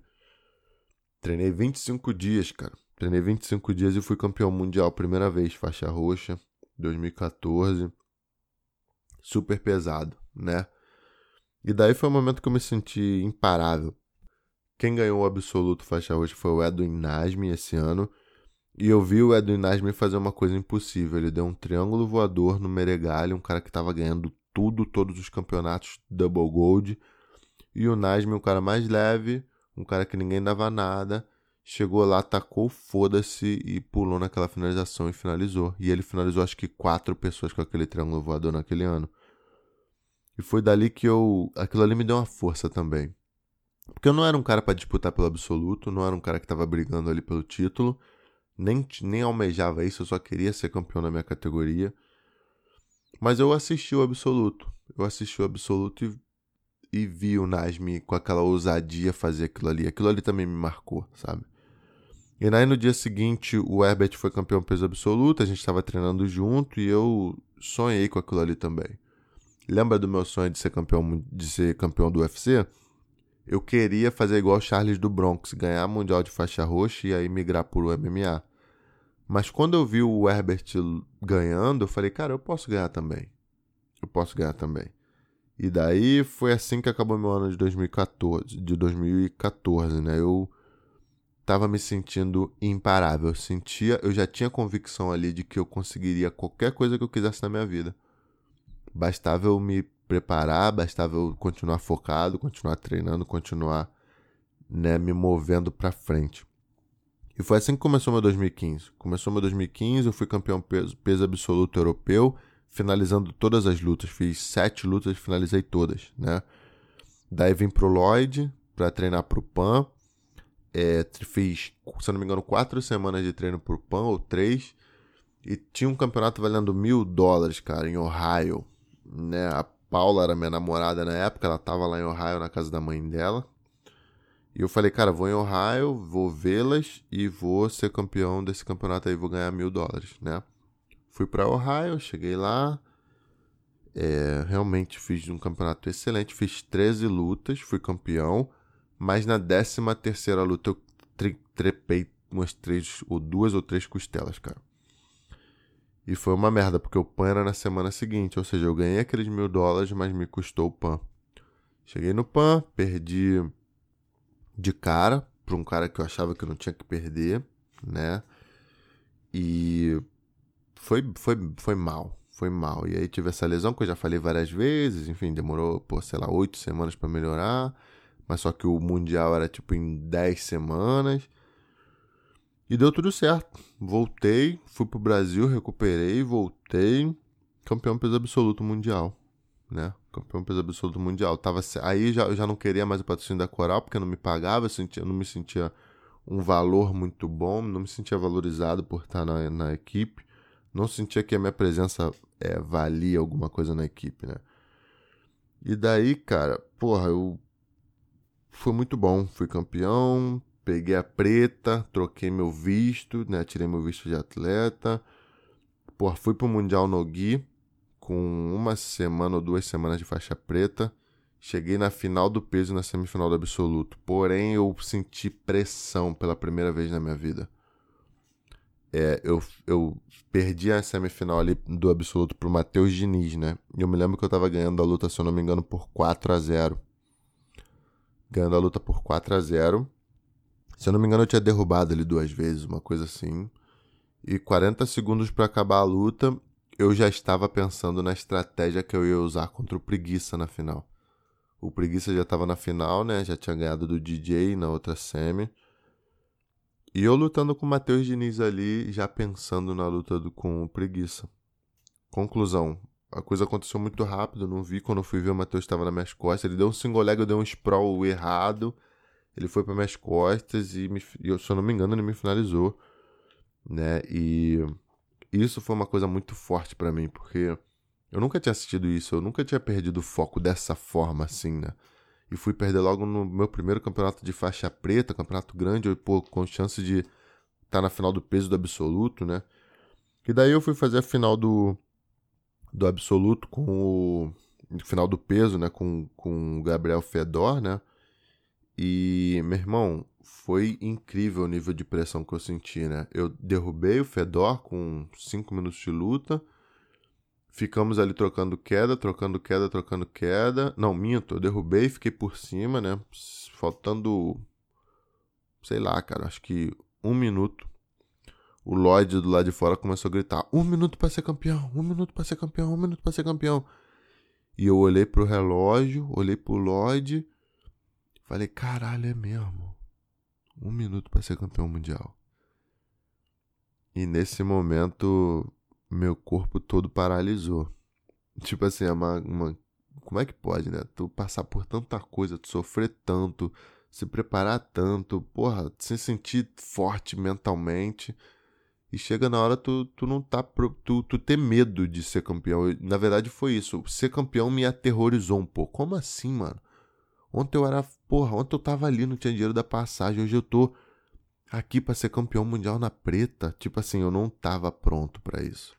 Speaker 1: Treinei 25 dias, cara. Treinei 25 dias e fui campeão mundial primeira vez, faixa roxa, 2014. Super pesado, né? E daí foi o momento que eu me senti imparável. Quem ganhou o absoluto faixa roxa foi o Edwin Nasmi esse ano. E eu vi o Edwin Nasmi fazer uma coisa impossível. Ele deu um triângulo voador no Meregali, um cara que estava ganhando tudo, todos os campeonatos Double Gold. E o Nasmi, um cara mais leve, um cara que ninguém dava nada chegou lá, tacou foda-se e pulou naquela finalização e finalizou. E ele finalizou acho que quatro pessoas com aquele triângulo voador naquele ano. E foi dali que eu. Aquilo ali me deu uma força também. Porque eu não era um cara para disputar pelo absoluto, não era um cara que tava brigando ali pelo título, nem, nem almejava isso, eu só queria ser campeão na minha categoria. Mas eu assisti o absoluto. Eu assisti o absoluto e e vi o Nasmi com aquela ousadia fazer aquilo ali. Aquilo ali também me marcou, sabe? E aí no dia seguinte o Herbert foi campeão peso absoluto, a gente estava treinando junto e eu sonhei com aquilo ali também. Lembra do meu sonho de ser campeão de ser campeão do UFC? Eu queria fazer igual o Charles do Bronx, ganhar mundial de faixa roxa e aí migrar para o MMA. Mas quando eu vi o Herbert ganhando, eu falei, cara, eu posso ganhar também. Eu posso ganhar também. E daí foi assim que acabou meu ano de 2014, de 2014, né? Eu tava me sentindo imparável. Eu sentia, eu já tinha convicção ali de que eu conseguiria qualquer coisa que eu quisesse na minha vida. Bastava eu me preparar, bastava eu continuar focado, continuar treinando, continuar, né, me movendo para frente. E foi assim que começou meu 2015. Começou meu 2015, eu fui campeão peso, peso absoluto europeu finalizando todas as lutas. Fiz sete lutas finalizei todas, né? Daí vim pro Lloyd para treinar pro PAN. É, fiz, se não me engano, quatro semanas de treino pro PAN, ou três. E tinha um campeonato valendo mil dólares, cara, em Ohio. Né? Paula era minha namorada na época, ela tava lá em Ohio na casa da mãe dela. E eu falei, cara, vou em Ohio, vou vê-las e vou ser campeão desse campeonato aí, vou ganhar mil dólares, né? Fui para Ohio, cheguei lá, é, realmente fiz um campeonato excelente, fiz 13 lutas, fui campeão, mas na 13 terceira luta eu trepei umas três, ou duas ou três costelas, cara. E foi uma merda, porque o PAN era na semana seguinte, ou seja, eu ganhei aqueles mil dólares, mas me custou o PAN. Cheguei no PAN, perdi de cara para um cara que eu achava que não tinha que perder, né? E foi, foi, foi mal, foi mal. E aí tive essa lesão que eu já falei várias vezes, enfim, demorou, pô, sei lá, oito semanas para melhorar, mas só que o Mundial era tipo em dez semanas. E deu tudo certo. Voltei, fui pro Brasil, recuperei, voltei, campeão peso absoluto mundial, né? Campeão peso absoluto mundial. Tava, aí já, eu já não queria mais o patrocínio da Coral, porque não me pagava, eu, sentia, eu não me sentia um valor muito bom, não me sentia valorizado por estar na, na equipe, não sentia que a minha presença é, valia alguma coisa na equipe, né? E daí, cara, porra, eu. Foi muito bom, fui campeão, peguei a preta, troquei meu visto, né? Tirei meu visto de atleta. Porra, fui pro Mundial no Gui, com uma semana ou duas semanas de faixa preta. Cheguei na final do peso na semifinal do absoluto. Porém, eu senti pressão pela primeira vez na minha vida. É, eu, eu perdi a semifinal ali do absoluto pro Matheus Diniz, né? E eu me lembro que eu tava ganhando a luta, se eu não me engano, por 4 a 0 Ganhando a luta por 4 a 0 Se eu não me engano, eu tinha derrubado ele duas vezes, uma coisa assim. E 40 segundos para acabar a luta, eu já estava pensando na estratégia que eu ia usar contra o Preguiça na final. O Preguiça já estava na final, né? Já tinha ganhado do DJ na outra semi. E eu lutando com o Matheus Diniz ali, já pensando na luta do, com o Preguiça. Conclusão. A coisa aconteceu muito rápido, não vi. Quando eu fui ver, o Matheus estava nas minhas costas. Ele deu um single leg, eu dei um sprawl errado. Ele foi para minhas costas e, me, eu, se eu não me engano, ele me finalizou. Né? E isso foi uma coisa muito forte para mim, porque eu nunca tinha assistido isso, eu nunca tinha perdido o foco dessa forma assim, né? E fui perder logo no meu primeiro campeonato de faixa preta, campeonato grande, eu, pô, com chance de estar tá na final do peso do absoluto, né? E daí eu fui fazer a final do, do absoluto com o final do peso, né, com, com o Gabriel Fedor, né? E, meu irmão, foi incrível o nível de pressão que eu senti, né? Eu derrubei o Fedor com 5 minutos de luta. Ficamos ali trocando queda, trocando queda, trocando queda. Não, minto, eu derrubei, fiquei por cima, né? Faltando, sei lá, cara, acho que um minuto. O Lloyd do lado de fora começou a gritar: Um minuto para ser campeão, um minuto para ser campeão, um minuto para ser campeão. E eu olhei pro relógio, olhei pro Lloyd, falei: Caralho, é mesmo um minuto para ser campeão mundial. E nesse momento, meu corpo todo paralisou. Tipo assim, é uma, uma. Como é que pode, né? Tu passar por tanta coisa, tu sofrer tanto, se preparar tanto, porra, se sentir forte mentalmente. E chega na hora tu, tu não tá. Tu, tu ter medo de ser campeão. Na verdade foi isso. Ser campeão me aterrorizou um pouco. Como assim, mano? Ontem eu era. Porra, ontem eu tava ali, não tinha dinheiro da passagem. Hoje eu tô aqui para ser campeão mundial na preta. Tipo assim, eu não tava pronto para isso.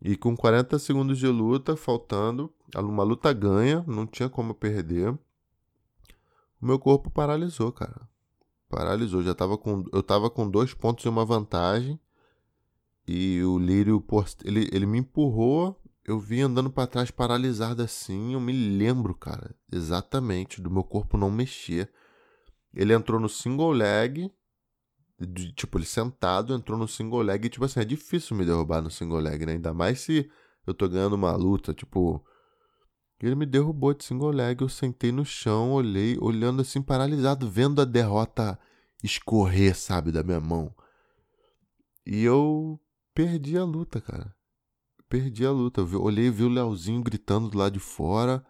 Speaker 1: E com 40 segundos de luta, faltando, uma luta ganha, não tinha como perder. O meu corpo paralisou, cara. Paralisou. Já tava com, eu tava com dois pontos e uma vantagem. E o Lírio, ele, ele me empurrou eu vi andando para trás paralisado assim, eu me lembro, cara, exatamente do meu corpo não mexer. Ele entrou no single leg, de, tipo, ele sentado, entrou no single leg, e tipo assim, é difícil me derrubar no single leg, né? Ainda mais se eu tô ganhando uma luta, tipo, ele me derrubou de single leg, eu sentei no chão, olhei, olhando assim paralisado, vendo a derrota escorrer, sabe, da minha mão. E eu perdi a luta, cara perdi a luta. Eu olhei e vi o Leozinho gritando do lado de fora,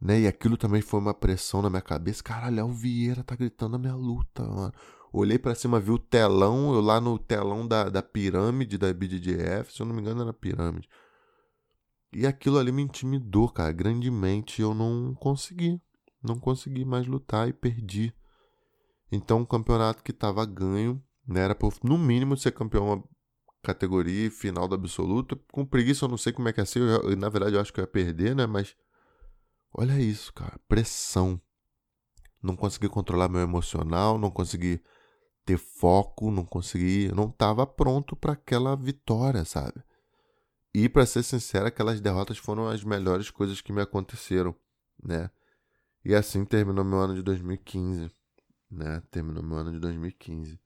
Speaker 1: né? E aquilo também foi uma pressão na minha cabeça. Caralho, Léo Vieira tá gritando a minha luta, mano. Olhei para cima, vi o telão, eu lá no telão da, da pirâmide da BDGF, se eu não me engano era pirâmide. E aquilo ali me intimidou, cara, grandemente. Eu não consegui. Não consegui mais lutar e perdi. Então, um campeonato que tava ganho, né? Era por, no mínimo, ser campeão categoria final do absoluto. Com preguiça, eu não sei como é que é assim. Eu, eu, na verdade, eu acho que eu ia perder, né? Mas olha isso, cara. Pressão. Não consegui controlar meu emocional, não consegui ter foco, não consegui. Não tava pronto para aquela vitória, sabe? E para ser sincero, aquelas derrotas foram as melhores coisas que me aconteceram, né? E assim terminou meu ano de 2015, né? Terminou meu ano de 2015.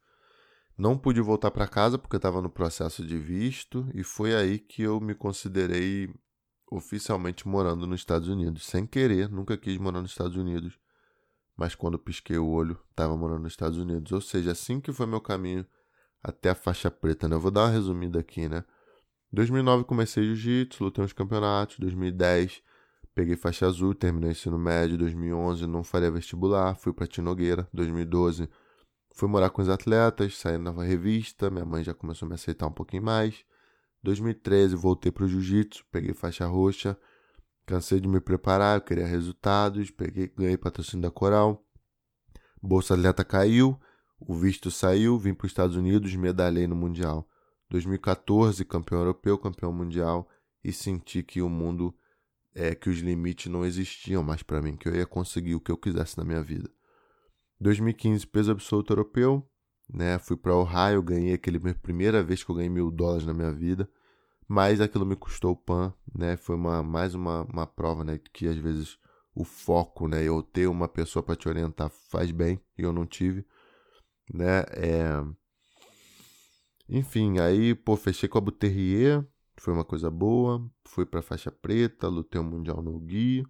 Speaker 1: Não pude voltar para casa porque eu estava no processo de visto e foi aí que eu me considerei oficialmente morando nos Estados Unidos, sem querer, nunca quis morar nos Estados Unidos. Mas quando pisquei o olho, estava morando nos Estados Unidos. Ou seja, assim que foi meu caminho até a faixa preta, né? Eu vou dar uma resumida aqui, né? 2009 comecei jiu-jitsu, lutei uns campeonatos. 2010 peguei faixa azul, terminei o ensino médio. 2011 não faria vestibular, fui para Tinogueira. 2012 fui morar com os atletas, saí na nova revista. Minha mãe já começou a me aceitar um pouquinho mais. 2013 voltei para o jiu-jitsu, peguei faixa roxa. Cansei de me preparar, eu queria resultados, peguei, ganhei patrocínio da Coral. Bolsa atleta caiu, o visto saiu, vim para os Estados Unidos, medalhei no Mundial. 2014, campeão europeu, campeão mundial, e senti que o mundo, é que os limites não existiam mais para mim, que eu ia conseguir o que eu quisesse na minha vida. 2015, peso absoluto europeu, né? Fui para Ohio, ganhei aquele primeira vez que eu ganhei mil dólares na minha vida, mas aquilo me custou o pan, né? Foi uma mais uma, uma prova, né? Que às vezes o foco, né? Eu ter uma pessoa para te orientar faz bem e eu não tive, né? É enfim, aí, pô, fechei com a Buterrier, foi uma coisa boa. Fui pra faixa preta, lutei o Mundial no Gui,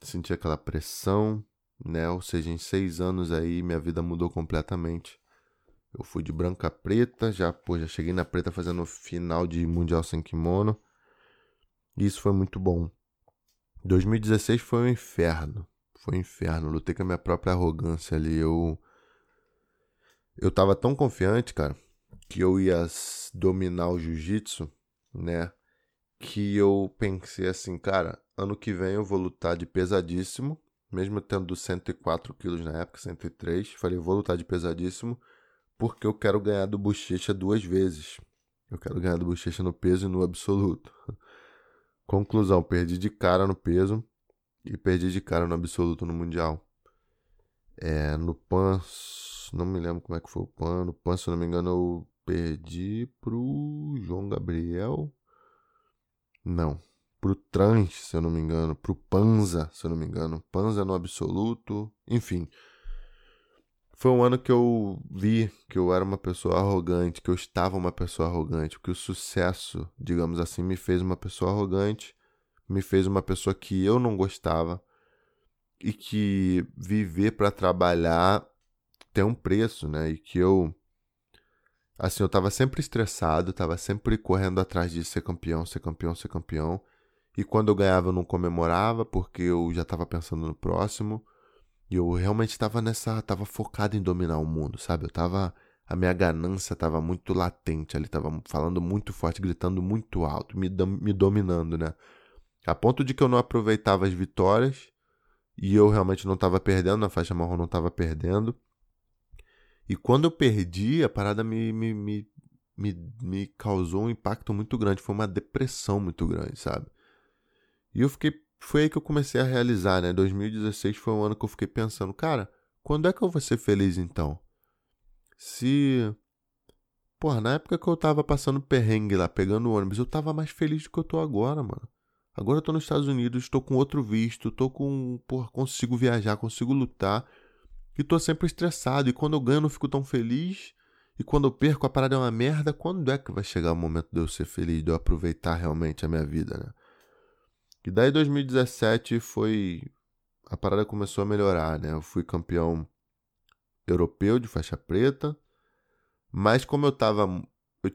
Speaker 1: senti aquela pressão, né? Ou seja, em seis anos aí minha vida mudou completamente. Eu fui de branca a preta, já, pô, já cheguei na preta fazendo final de Mundial sem kimono. E isso foi muito bom. 2016 foi um inferno. Foi um inferno. Lutei com a minha própria arrogância ali. Eu. Eu tava tão confiante, cara que eu ia dominar o jiu-jitsu, né? Que eu pensei assim, cara, ano que vem eu vou lutar de pesadíssimo, mesmo tendo 104 quilos na época, 103. Falei, vou lutar de pesadíssimo porque eu quero ganhar do Bochecha duas vezes. Eu quero ganhar do Bochecha no peso e no absoluto. Conclusão, perdi de cara no peso e perdi de cara no absoluto no Mundial. É, no PAN, não me lembro como é que foi o PAN. No PAN, se não me engano, eu perdi pro João Gabriel. Não, pro Trans, se eu não me engano, pro Panza, se eu não me engano, Panza no absoluto, enfim. Foi um ano que eu vi que eu era uma pessoa arrogante, que eu estava uma pessoa arrogante, que o sucesso, digamos assim, me fez uma pessoa arrogante, me fez uma pessoa que eu não gostava e que viver para trabalhar tem um preço, né? E que eu Assim, eu tava sempre estressado, tava sempre correndo atrás de ser campeão, ser campeão, ser campeão. E quando eu ganhava, eu não comemorava, porque eu já tava pensando no próximo. E eu realmente tava nessa. tava focado em dominar o mundo, sabe? Eu tava. A minha ganância tava muito latente ali, tava falando muito forte, gritando muito alto, me, me dominando, né? A ponto de que eu não aproveitava as vitórias e eu realmente não estava perdendo, na faixa marrom não estava perdendo. E quando eu perdi, a parada me, me, me, me, me causou um impacto muito grande. Foi uma depressão muito grande, sabe? E eu fiquei. Foi aí que eu comecei a realizar, né? 2016 foi um ano que eu fiquei pensando, cara, quando é que eu vou ser feliz então? Se. Porra, na época que eu tava passando perrengue lá, pegando ônibus, eu tava mais feliz do que eu tô agora, mano. Agora eu tô nos Estados Unidos, estou com outro visto, tô com. Porra, consigo viajar, consigo lutar. E tô sempre estressado. E quando eu ganho, eu não fico tão feliz. E quando eu perco, a parada é uma merda. Quando é que vai chegar o momento de eu ser feliz, de eu aproveitar realmente a minha vida, né? E daí 2017 foi. A parada começou a melhorar, né? Eu fui campeão europeu de faixa preta. Mas como eu tava. Eu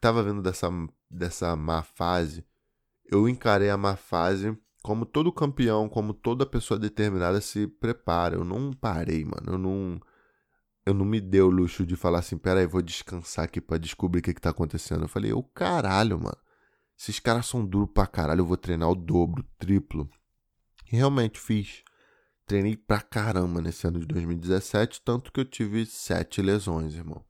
Speaker 1: tava vendo dessa, dessa má fase, eu encarei a má fase como todo campeão, como toda pessoa determinada se prepara. Eu não parei, mano. Eu não eu não me dei o luxo de falar assim, peraí, vou descansar aqui para descobrir o que, que tá acontecendo. Eu falei, o caralho, mano. Esses caras são duros pra caralho, eu vou treinar o dobro, triplo. E realmente fiz. Treinei pra caramba nesse ano de 2017, tanto que eu tive sete lesões, irmão.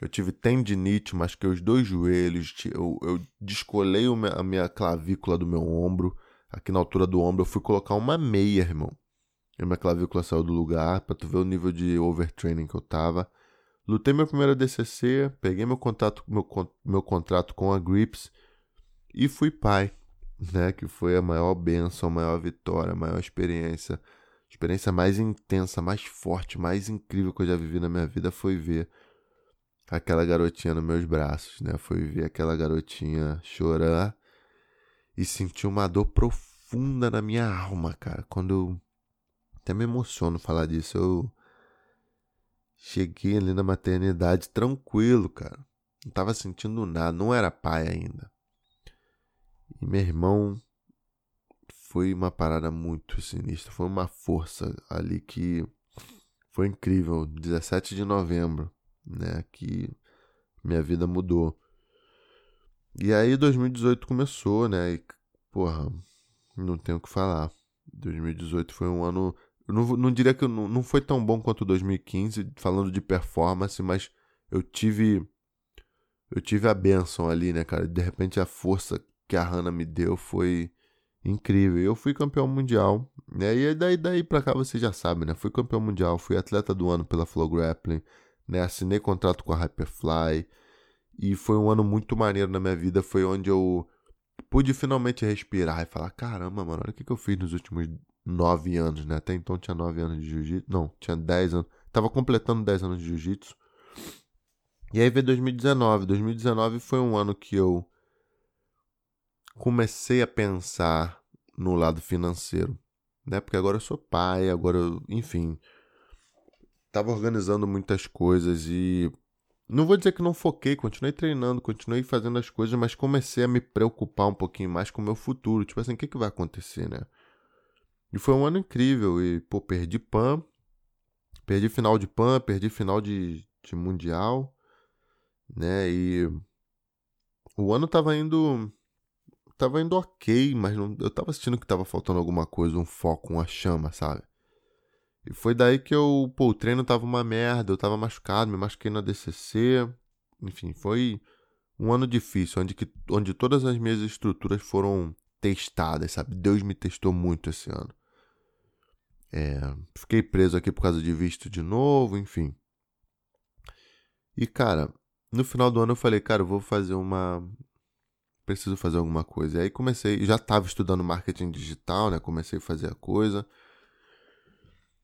Speaker 1: Eu tive tendinite, machuquei os dois joelhos, eu, eu descolei a minha clavícula do meu ombro, aqui na altura do ombro, eu fui colocar uma meia, irmão. E minha clavícula saiu do lugar, pra tu ver o nível de overtraining que eu tava. Lutei meu primeiro DCC, peguei meu, contato, meu, meu contrato com a Grips e fui pai, né? Que foi a maior benção, a maior vitória, a maior experiência. experiência mais intensa, mais forte, mais incrível que eu já vivi na minha vida foi ver aquela garotinha nos meus braços, né? Foi ver aquela garotinha chorar e sentir uma dor profunda na minha alma, cara. Quando eu até me emociono falar disso, eu cheguei ali na maternidade tranquilo, cara. Não tava sentindo nada, não era pai ainda. E meu irmão foi uma parada muito sinistra, foi uma força ali que foi incrível. 17 de novembro, né? Que minha vida mudou. E aí 2018 começou, né? E, porra, não tenho o que falar. 2018 foi um ano. Eu não, não diria que não, não foi tão bom quanto 2015, falando de performance, mas eu tive. Eu tive a benção ali, né, cara? De repente a força que a Hannah me deu foi incrível. Eu fui campeão mundial, né? E daí, daí pra cá você já sabe, né? Fui campeão mundial, fui atleta do ano pela Flow Grappling né? Assinei contrato com a Hyperfly e foi um ano muito maneiro na minha vida. Foi onde eu pude finalmente respirar e falar: caramba, mano, olha o que, que eu fiz nos últimos nove anos, né? Até então tinha nove anos de jiu-jitsu. Não, tinha dez anos. Tava completando dez anos de jiu-jitsu. E aí veio 2019. 2019 foi um ano que eu comecei a pensar no lado financeiro, né? Porque agora eu sou pai, agora eu, enfim, tava organizando muitas coisas e não vou dizer que não foquei, continuei treinando, continuei fazendo as coisas, mas comecei a me preocupar um pouquinho mais com o meu futuro. Tipo assim, o que, que vai acontecer, né? E foi um ano incrível. E, pô, perdi PAN, perdi final de PAN, perdi final de, de Mundial, né? E o ano tava indo. Tava indo ok, mas não, eu tava sentindo que tava faltando alguma coisa, um foco, uma chama, sabe? E foi daí que eu, pô, o treino tava uma merda, eu tava machucado, me machuquei na DCC. Enfim, foi um ano difícil, onde, que, onde todas as minhas estruturas foram testadas, sabe? Deus me testou muito esse ano. É, fiquei preso aqui por causa de visto de novo, enfim. E, cara, no final do ano eu falei, cara, eu vou fazer uma. Preciso fazer alguma coisa. E aí comecei, já estava estudando marketing digital, né? Comecei a fazer a coisa.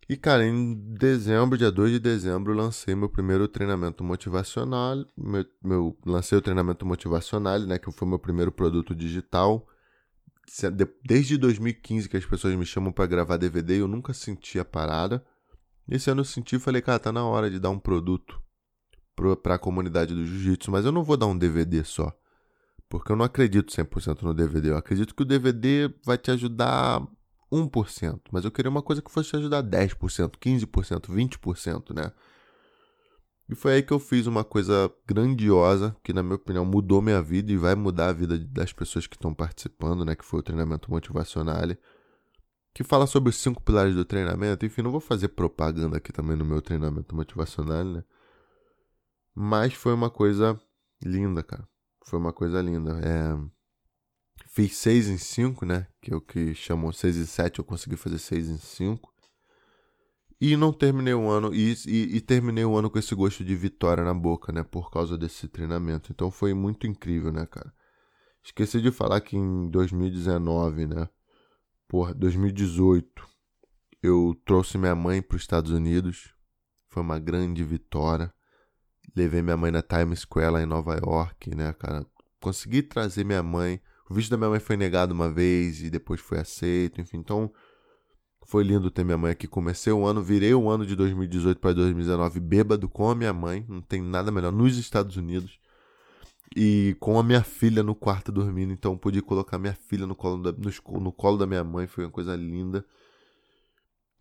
Speaker 1: E, cara, em dezembro, dia 2 de dezembro, lancei meu primeiro treinamento motivacional. Meu, meu, lancei o treinamento motivacional, né? Que foi meu primeiro produto digital. Desde 2015 que as pessoas me chamam para gravar DVD, eu nunca senti a parada. Esse ano eu senti e falei, cara, tá na hora de dar um produto para a comunidade do jiu-jitsu, mas eu não vou dar um DVD só. Porque eu não acredito 100% no DVD. Eu acredito que o DVD vai te ajudar 1%, mas eu queria uma coisa que fosse te ajudar 10%, 15%, 20%, né? E foi aí que eu fiz uma coisa grandiosa, que na minha opinião mudou minha vida e vai mudar a vida das pessoas que estão participando, né? Que foi o treinamento motivacional, que fala sobre os cinco pilares do treinamento. Enfim, não vou fazer propaganda aqui também no meu treinamento motivacional, né? Mas foi uma coisa linda, cara. Foi uma coisa linda. É Fiz 6 em 5, né? Que é o que chamam 6 em 7, eu consegui fazer 6 em 5. E não terminei o ano, e, e, e, terminei o ano com esse gosto de vitória na boca, né? Por causa desse treinamento. Então foi muito incrível, né, cara? Esqueci de falar que em 2019, né? Porra, 2018, eu trouxe minha mãe para os Estados Unidos. Foi uma grande vitória. Levei minha mãe na Times Square lá em Nova York, né, cara? Consegui trazer minha mãe o visto da minha mãe foi negado uma vez e depois foi aceito, enfim. Então, foi lindo ter minha mãe aqui. Comecei o ano, virei o ano de 2018 para 2019 bêbado com a minha mãe. Não tem nada melhor nos Estados Unidos. E com a minha filha no quarto dormindo. Então, pude colocar minha filha no colo da, no, no colo da minha mãe. Foi uma coisa linda.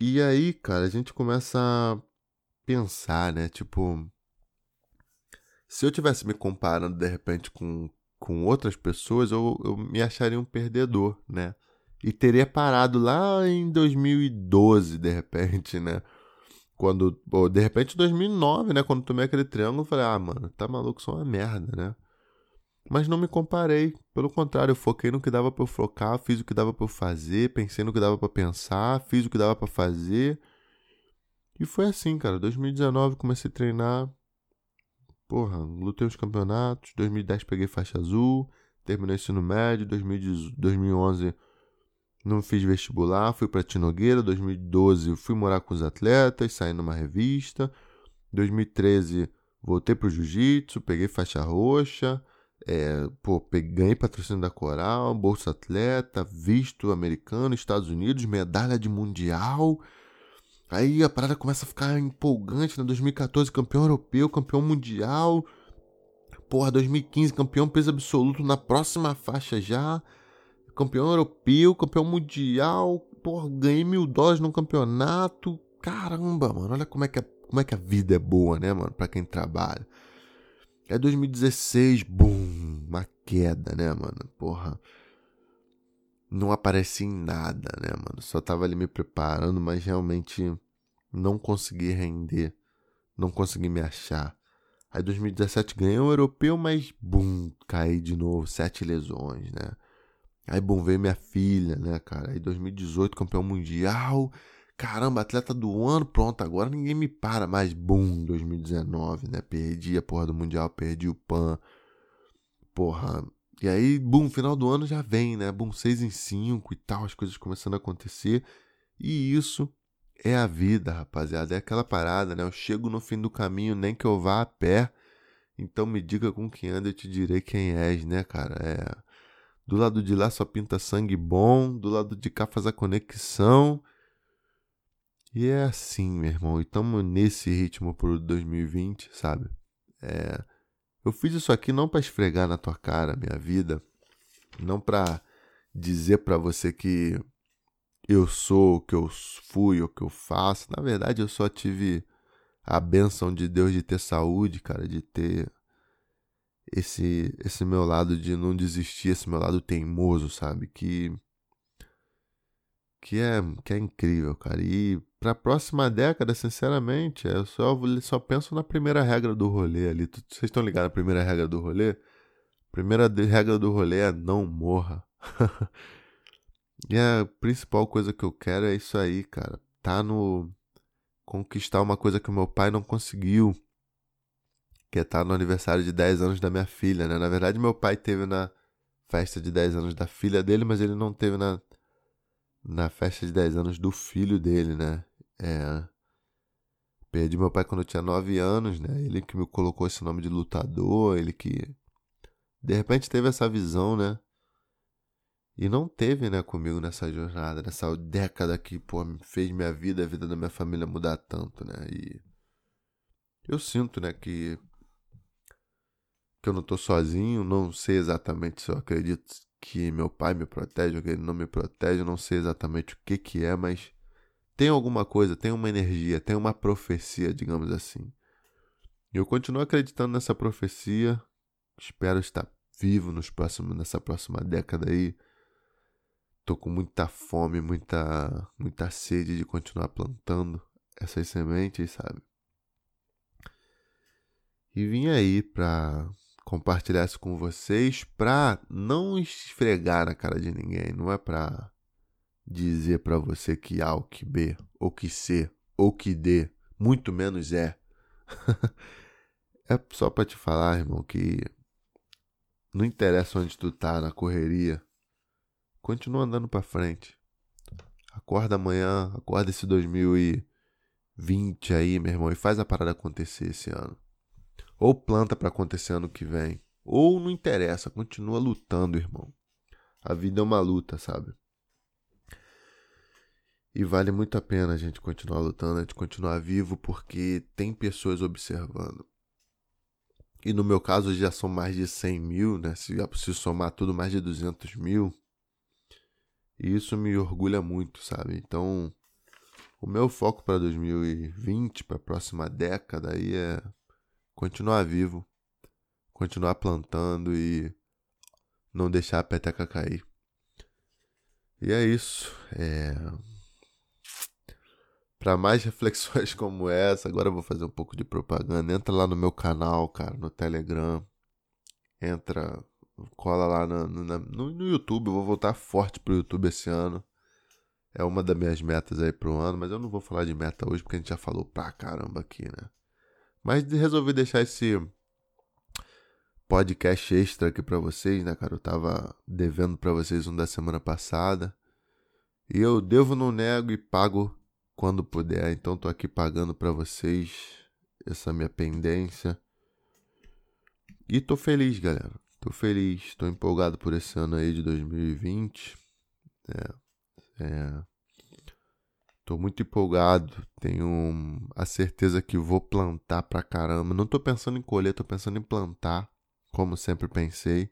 Speaker 1: E aí, cara, a gente começa a pensar, né? Tipo, se eu tivesse me comparando de repente com com outras pessoas, eu, eu me acharia um perdedor, né? E teria parado lá em 2012, de repente, né? Quando, ou de repente 2009, né? Quando tomei aquele triângulo, eu falei, ah, mano, tá maluco, só uma merda, né? Mas não me comparei, pelo contrário, eu foquei no que dava para eu focar, fiz o que dava para eu fazer, pensei no que dava para pensar, fiz o que dava para fazer. E foi assim, cara. 2019 comecei a treinar. Porra, lutei os campeonatos. 2010 peguei faixa azul, terminei ensino médio. 2011 não fiz vestibular, fui para Tinogueira. 2012 fui morar com os atletas, saí numa revista. 2013 voltei pro jiu-jitsu, peguei faixa roxa. É, pô, ganhei patrocínio da Coral, Bolsa Atleta, visto americano, Estados Unidos, medalha de mundial. Aí a parada começa a ficar empolgante, né? 2014, campeão europeu, campeão mundial. Porra, 2015, campeão peso absoluto na próxima faixa já. Campeão europeu, campeão mundial. Porra, ganhei mil dólares no campeonato. Caramba, mano, olha como é que a, como é que a vida é boa, né, mano, pra quem trabalha. É 2016, boom, uma queda, né, mano? Porra. Não apareci em nada, né, mano? Só tava ali me preparando, mas realmente não consegui render. Não consegui me achar. Aí 2017 ganhei o europeu, mas bum, caí de novo, sete lesões, né? Aí bom, veio minha filha, né, cara? Aí 2018 campeão mundial, Caramba, atleta do ano, pronto, agora ninguém me para mais. Boom, 2019, né? Perdi a porra do Mundial, perdi o PAN. Porra. E aí, boom, final do ano já vem, né? Boom, 6 em 5 e tal, as coisas começando a acontecer. E isso é a vida, rapaziada. É aquela parada, né? Eu chego no fim do caminho, nem que eu vá a pé. Então me diga com quem anda, eu te direi quem és, né, cara? É. Do lado de lá só pinta sangue bom, do lado de cá faz a conexão. E é assim, meu irmão. E estamos nesse ritmo pro 2020, sabe? É, eu fiz isso aqui não para esfregar na tua cara minha vida, não para dizer para você que eu sou o que eu fui, o que eu faço. Na verdade, eu só tive a benção de Deus de ter saúde, cara, de ter esse esse meu lado de não desistir, esse meu lado teimoso, sabe? Que que é que é incrível, cara. E para a próxima década, sinceramente, eu só, só penso na primeira regra do rolê ali. Vocês estão ligados na primeira regra do rolê? Primeira regra do rolê é não morra. e a principal coisa que eu quero é isso aí, cara. Tá no. Conquistar uma coisa que o meu pai não conseguiu. Que é tá no aniversário de 10 anos da minha filha, né? Na verdade, meu pai teve na festa de 10 anos da filha dele, mas ele não teve na, na festa de 10 anos do filho dele, né? É. Perdi meu pai quando eu tinha 9 anos, né? Ele que me colocou esse nome de lutador, ele que de repente teve essa visão, né? E não teve, né, comigo nessa jornada, nessa década que, pô, fez minha vida, a vida da minha família mudar tanto, né? E eu sinto, né, que que eu não tô sozinho, não sei exatamente se eu acredito que meu pai me protege ou que ele não me protege, não sei exatamente o que que é, mas tem alguma coisa, tem uma energia, tem uma profecia, digamos assim. E eu continuo acreditando nessa profecia. Espero estar vivo nos próximos, nessa próxima década aí. Tô com muita fome, muita, muita sede de continuar plantando essas sementes, sabe? E vim aí pra compartilhar isso com vocês, pra não esfregar na cara de ninguém, não é pra dizer para você que A ou que B, ou que C, ou que D, muito menos é. é só para te falar, irmão, que não interessa onde tu tá na correria, continua andando para frente. Acorda amanhã, acorda esse 2020 aí, meu irmão, e faz a parada acontecer esse ano. Ou planta para acontecer ano que vem, ou não interessa, continua lutando, irmão. A vida é uma luta, sabe? E vale muito a pena a gente continuar lutando, a gente continuar vivo, porque tem pessoas observando. E no meu caso já são mais de 100 mil, né? Se, se somar tudo, mais de 200 mil. E isso me orgulha muito, sabe? Então, o meu foco para 2020, para a próxima década, aí é continuar vivo, continuar plantando e não deixar a peteca cair. E é isso. É... Para mais reflexões como essa, agora eu vou fazer um pouco de propaganda. Entra lá no meu canal, cara, no Telegram. Entra, cola lá no, no, YouTube. Eu vou voltar forte pro YouTube esse ano. É uma das minhas metas aí pro ano, mas eu não vou falar de meta hoje porque a gente já falou pra caramba aqui, né? Mas resolvi deixar esse podcast extra aqui para vocês, né, cara? Eu tava devendo para vocês um da semana passada. E eu devo, não nego e pago quando puder. Então tô aqui pagando para vocês essa minha pendência. E tô feliz, galera. Tô feliz, tô empolgado por esse ano aí de 2020. É, é, tô muito empolgado. Tenho a certeza que vou plantar pra caramba. Não tô pensando em colher, tô pensando em plantar, como sempre pensei.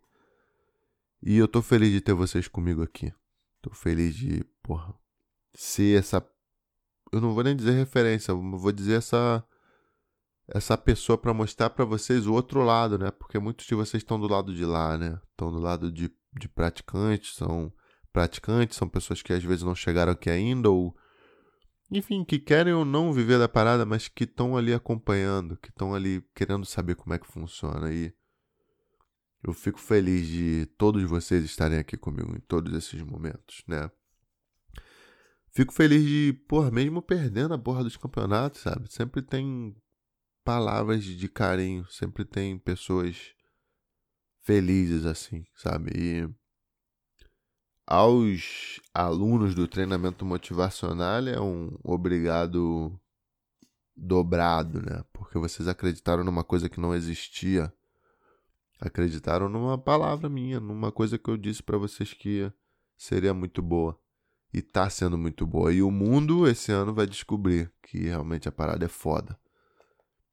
Speaker 1: E eu tô feliz de ter vocês comigo aqui. Tô feliz de, porra, ser essa eu não vou nem dizer referência, vou dizer essa essa pessoa para mostrar para vocês o outro lado, né? Porque muitos de vocês estão do lado de lá, né? Estão do lado de, de praticantes, são praticantes, são pessoas que às vezes não chegaram aqui ainda ou enfim, que querem ou não viver da parada, mas que estão ali acompanhando, que estão ali querendo saber como é que funciona e eu fico feliz de todos vocês estarem aqui comigo em todos esses momentos, né? Fico feliz de, porra, mesmo perdendo a porra dos campeonatos, sabe? Sempre tem palavras de carinho, sempre tem pessoas felizes assim, sabe? E aos alunos do treinamento motivacional é um obrigado dobrado, né? Porque vocês acreditaram numa coisa que não existia. Acreditaram numa palavra minha, numa coisa que eu disse para vocês que seria muito boa e tá sendo muito boa. E o mundo esse ano vai descobrir que realmente a parada é foda.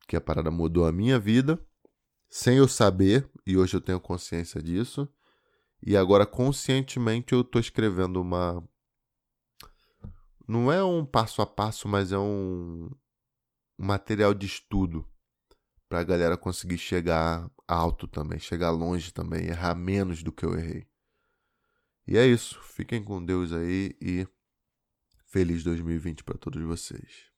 Speaker 1: Que a parada mudou a minha vida sem eu saber, e hoje eu tenho consciência disso. E agora conscientemente eu tô escrevendo uma não é um passo a passo, mas é um material de estudo para a galera conseguir chegar alto também, chegar longe também, errar menos do que eu errei. E é isso. Fiquem com Deus aí e feliz 2020 para todos vocês.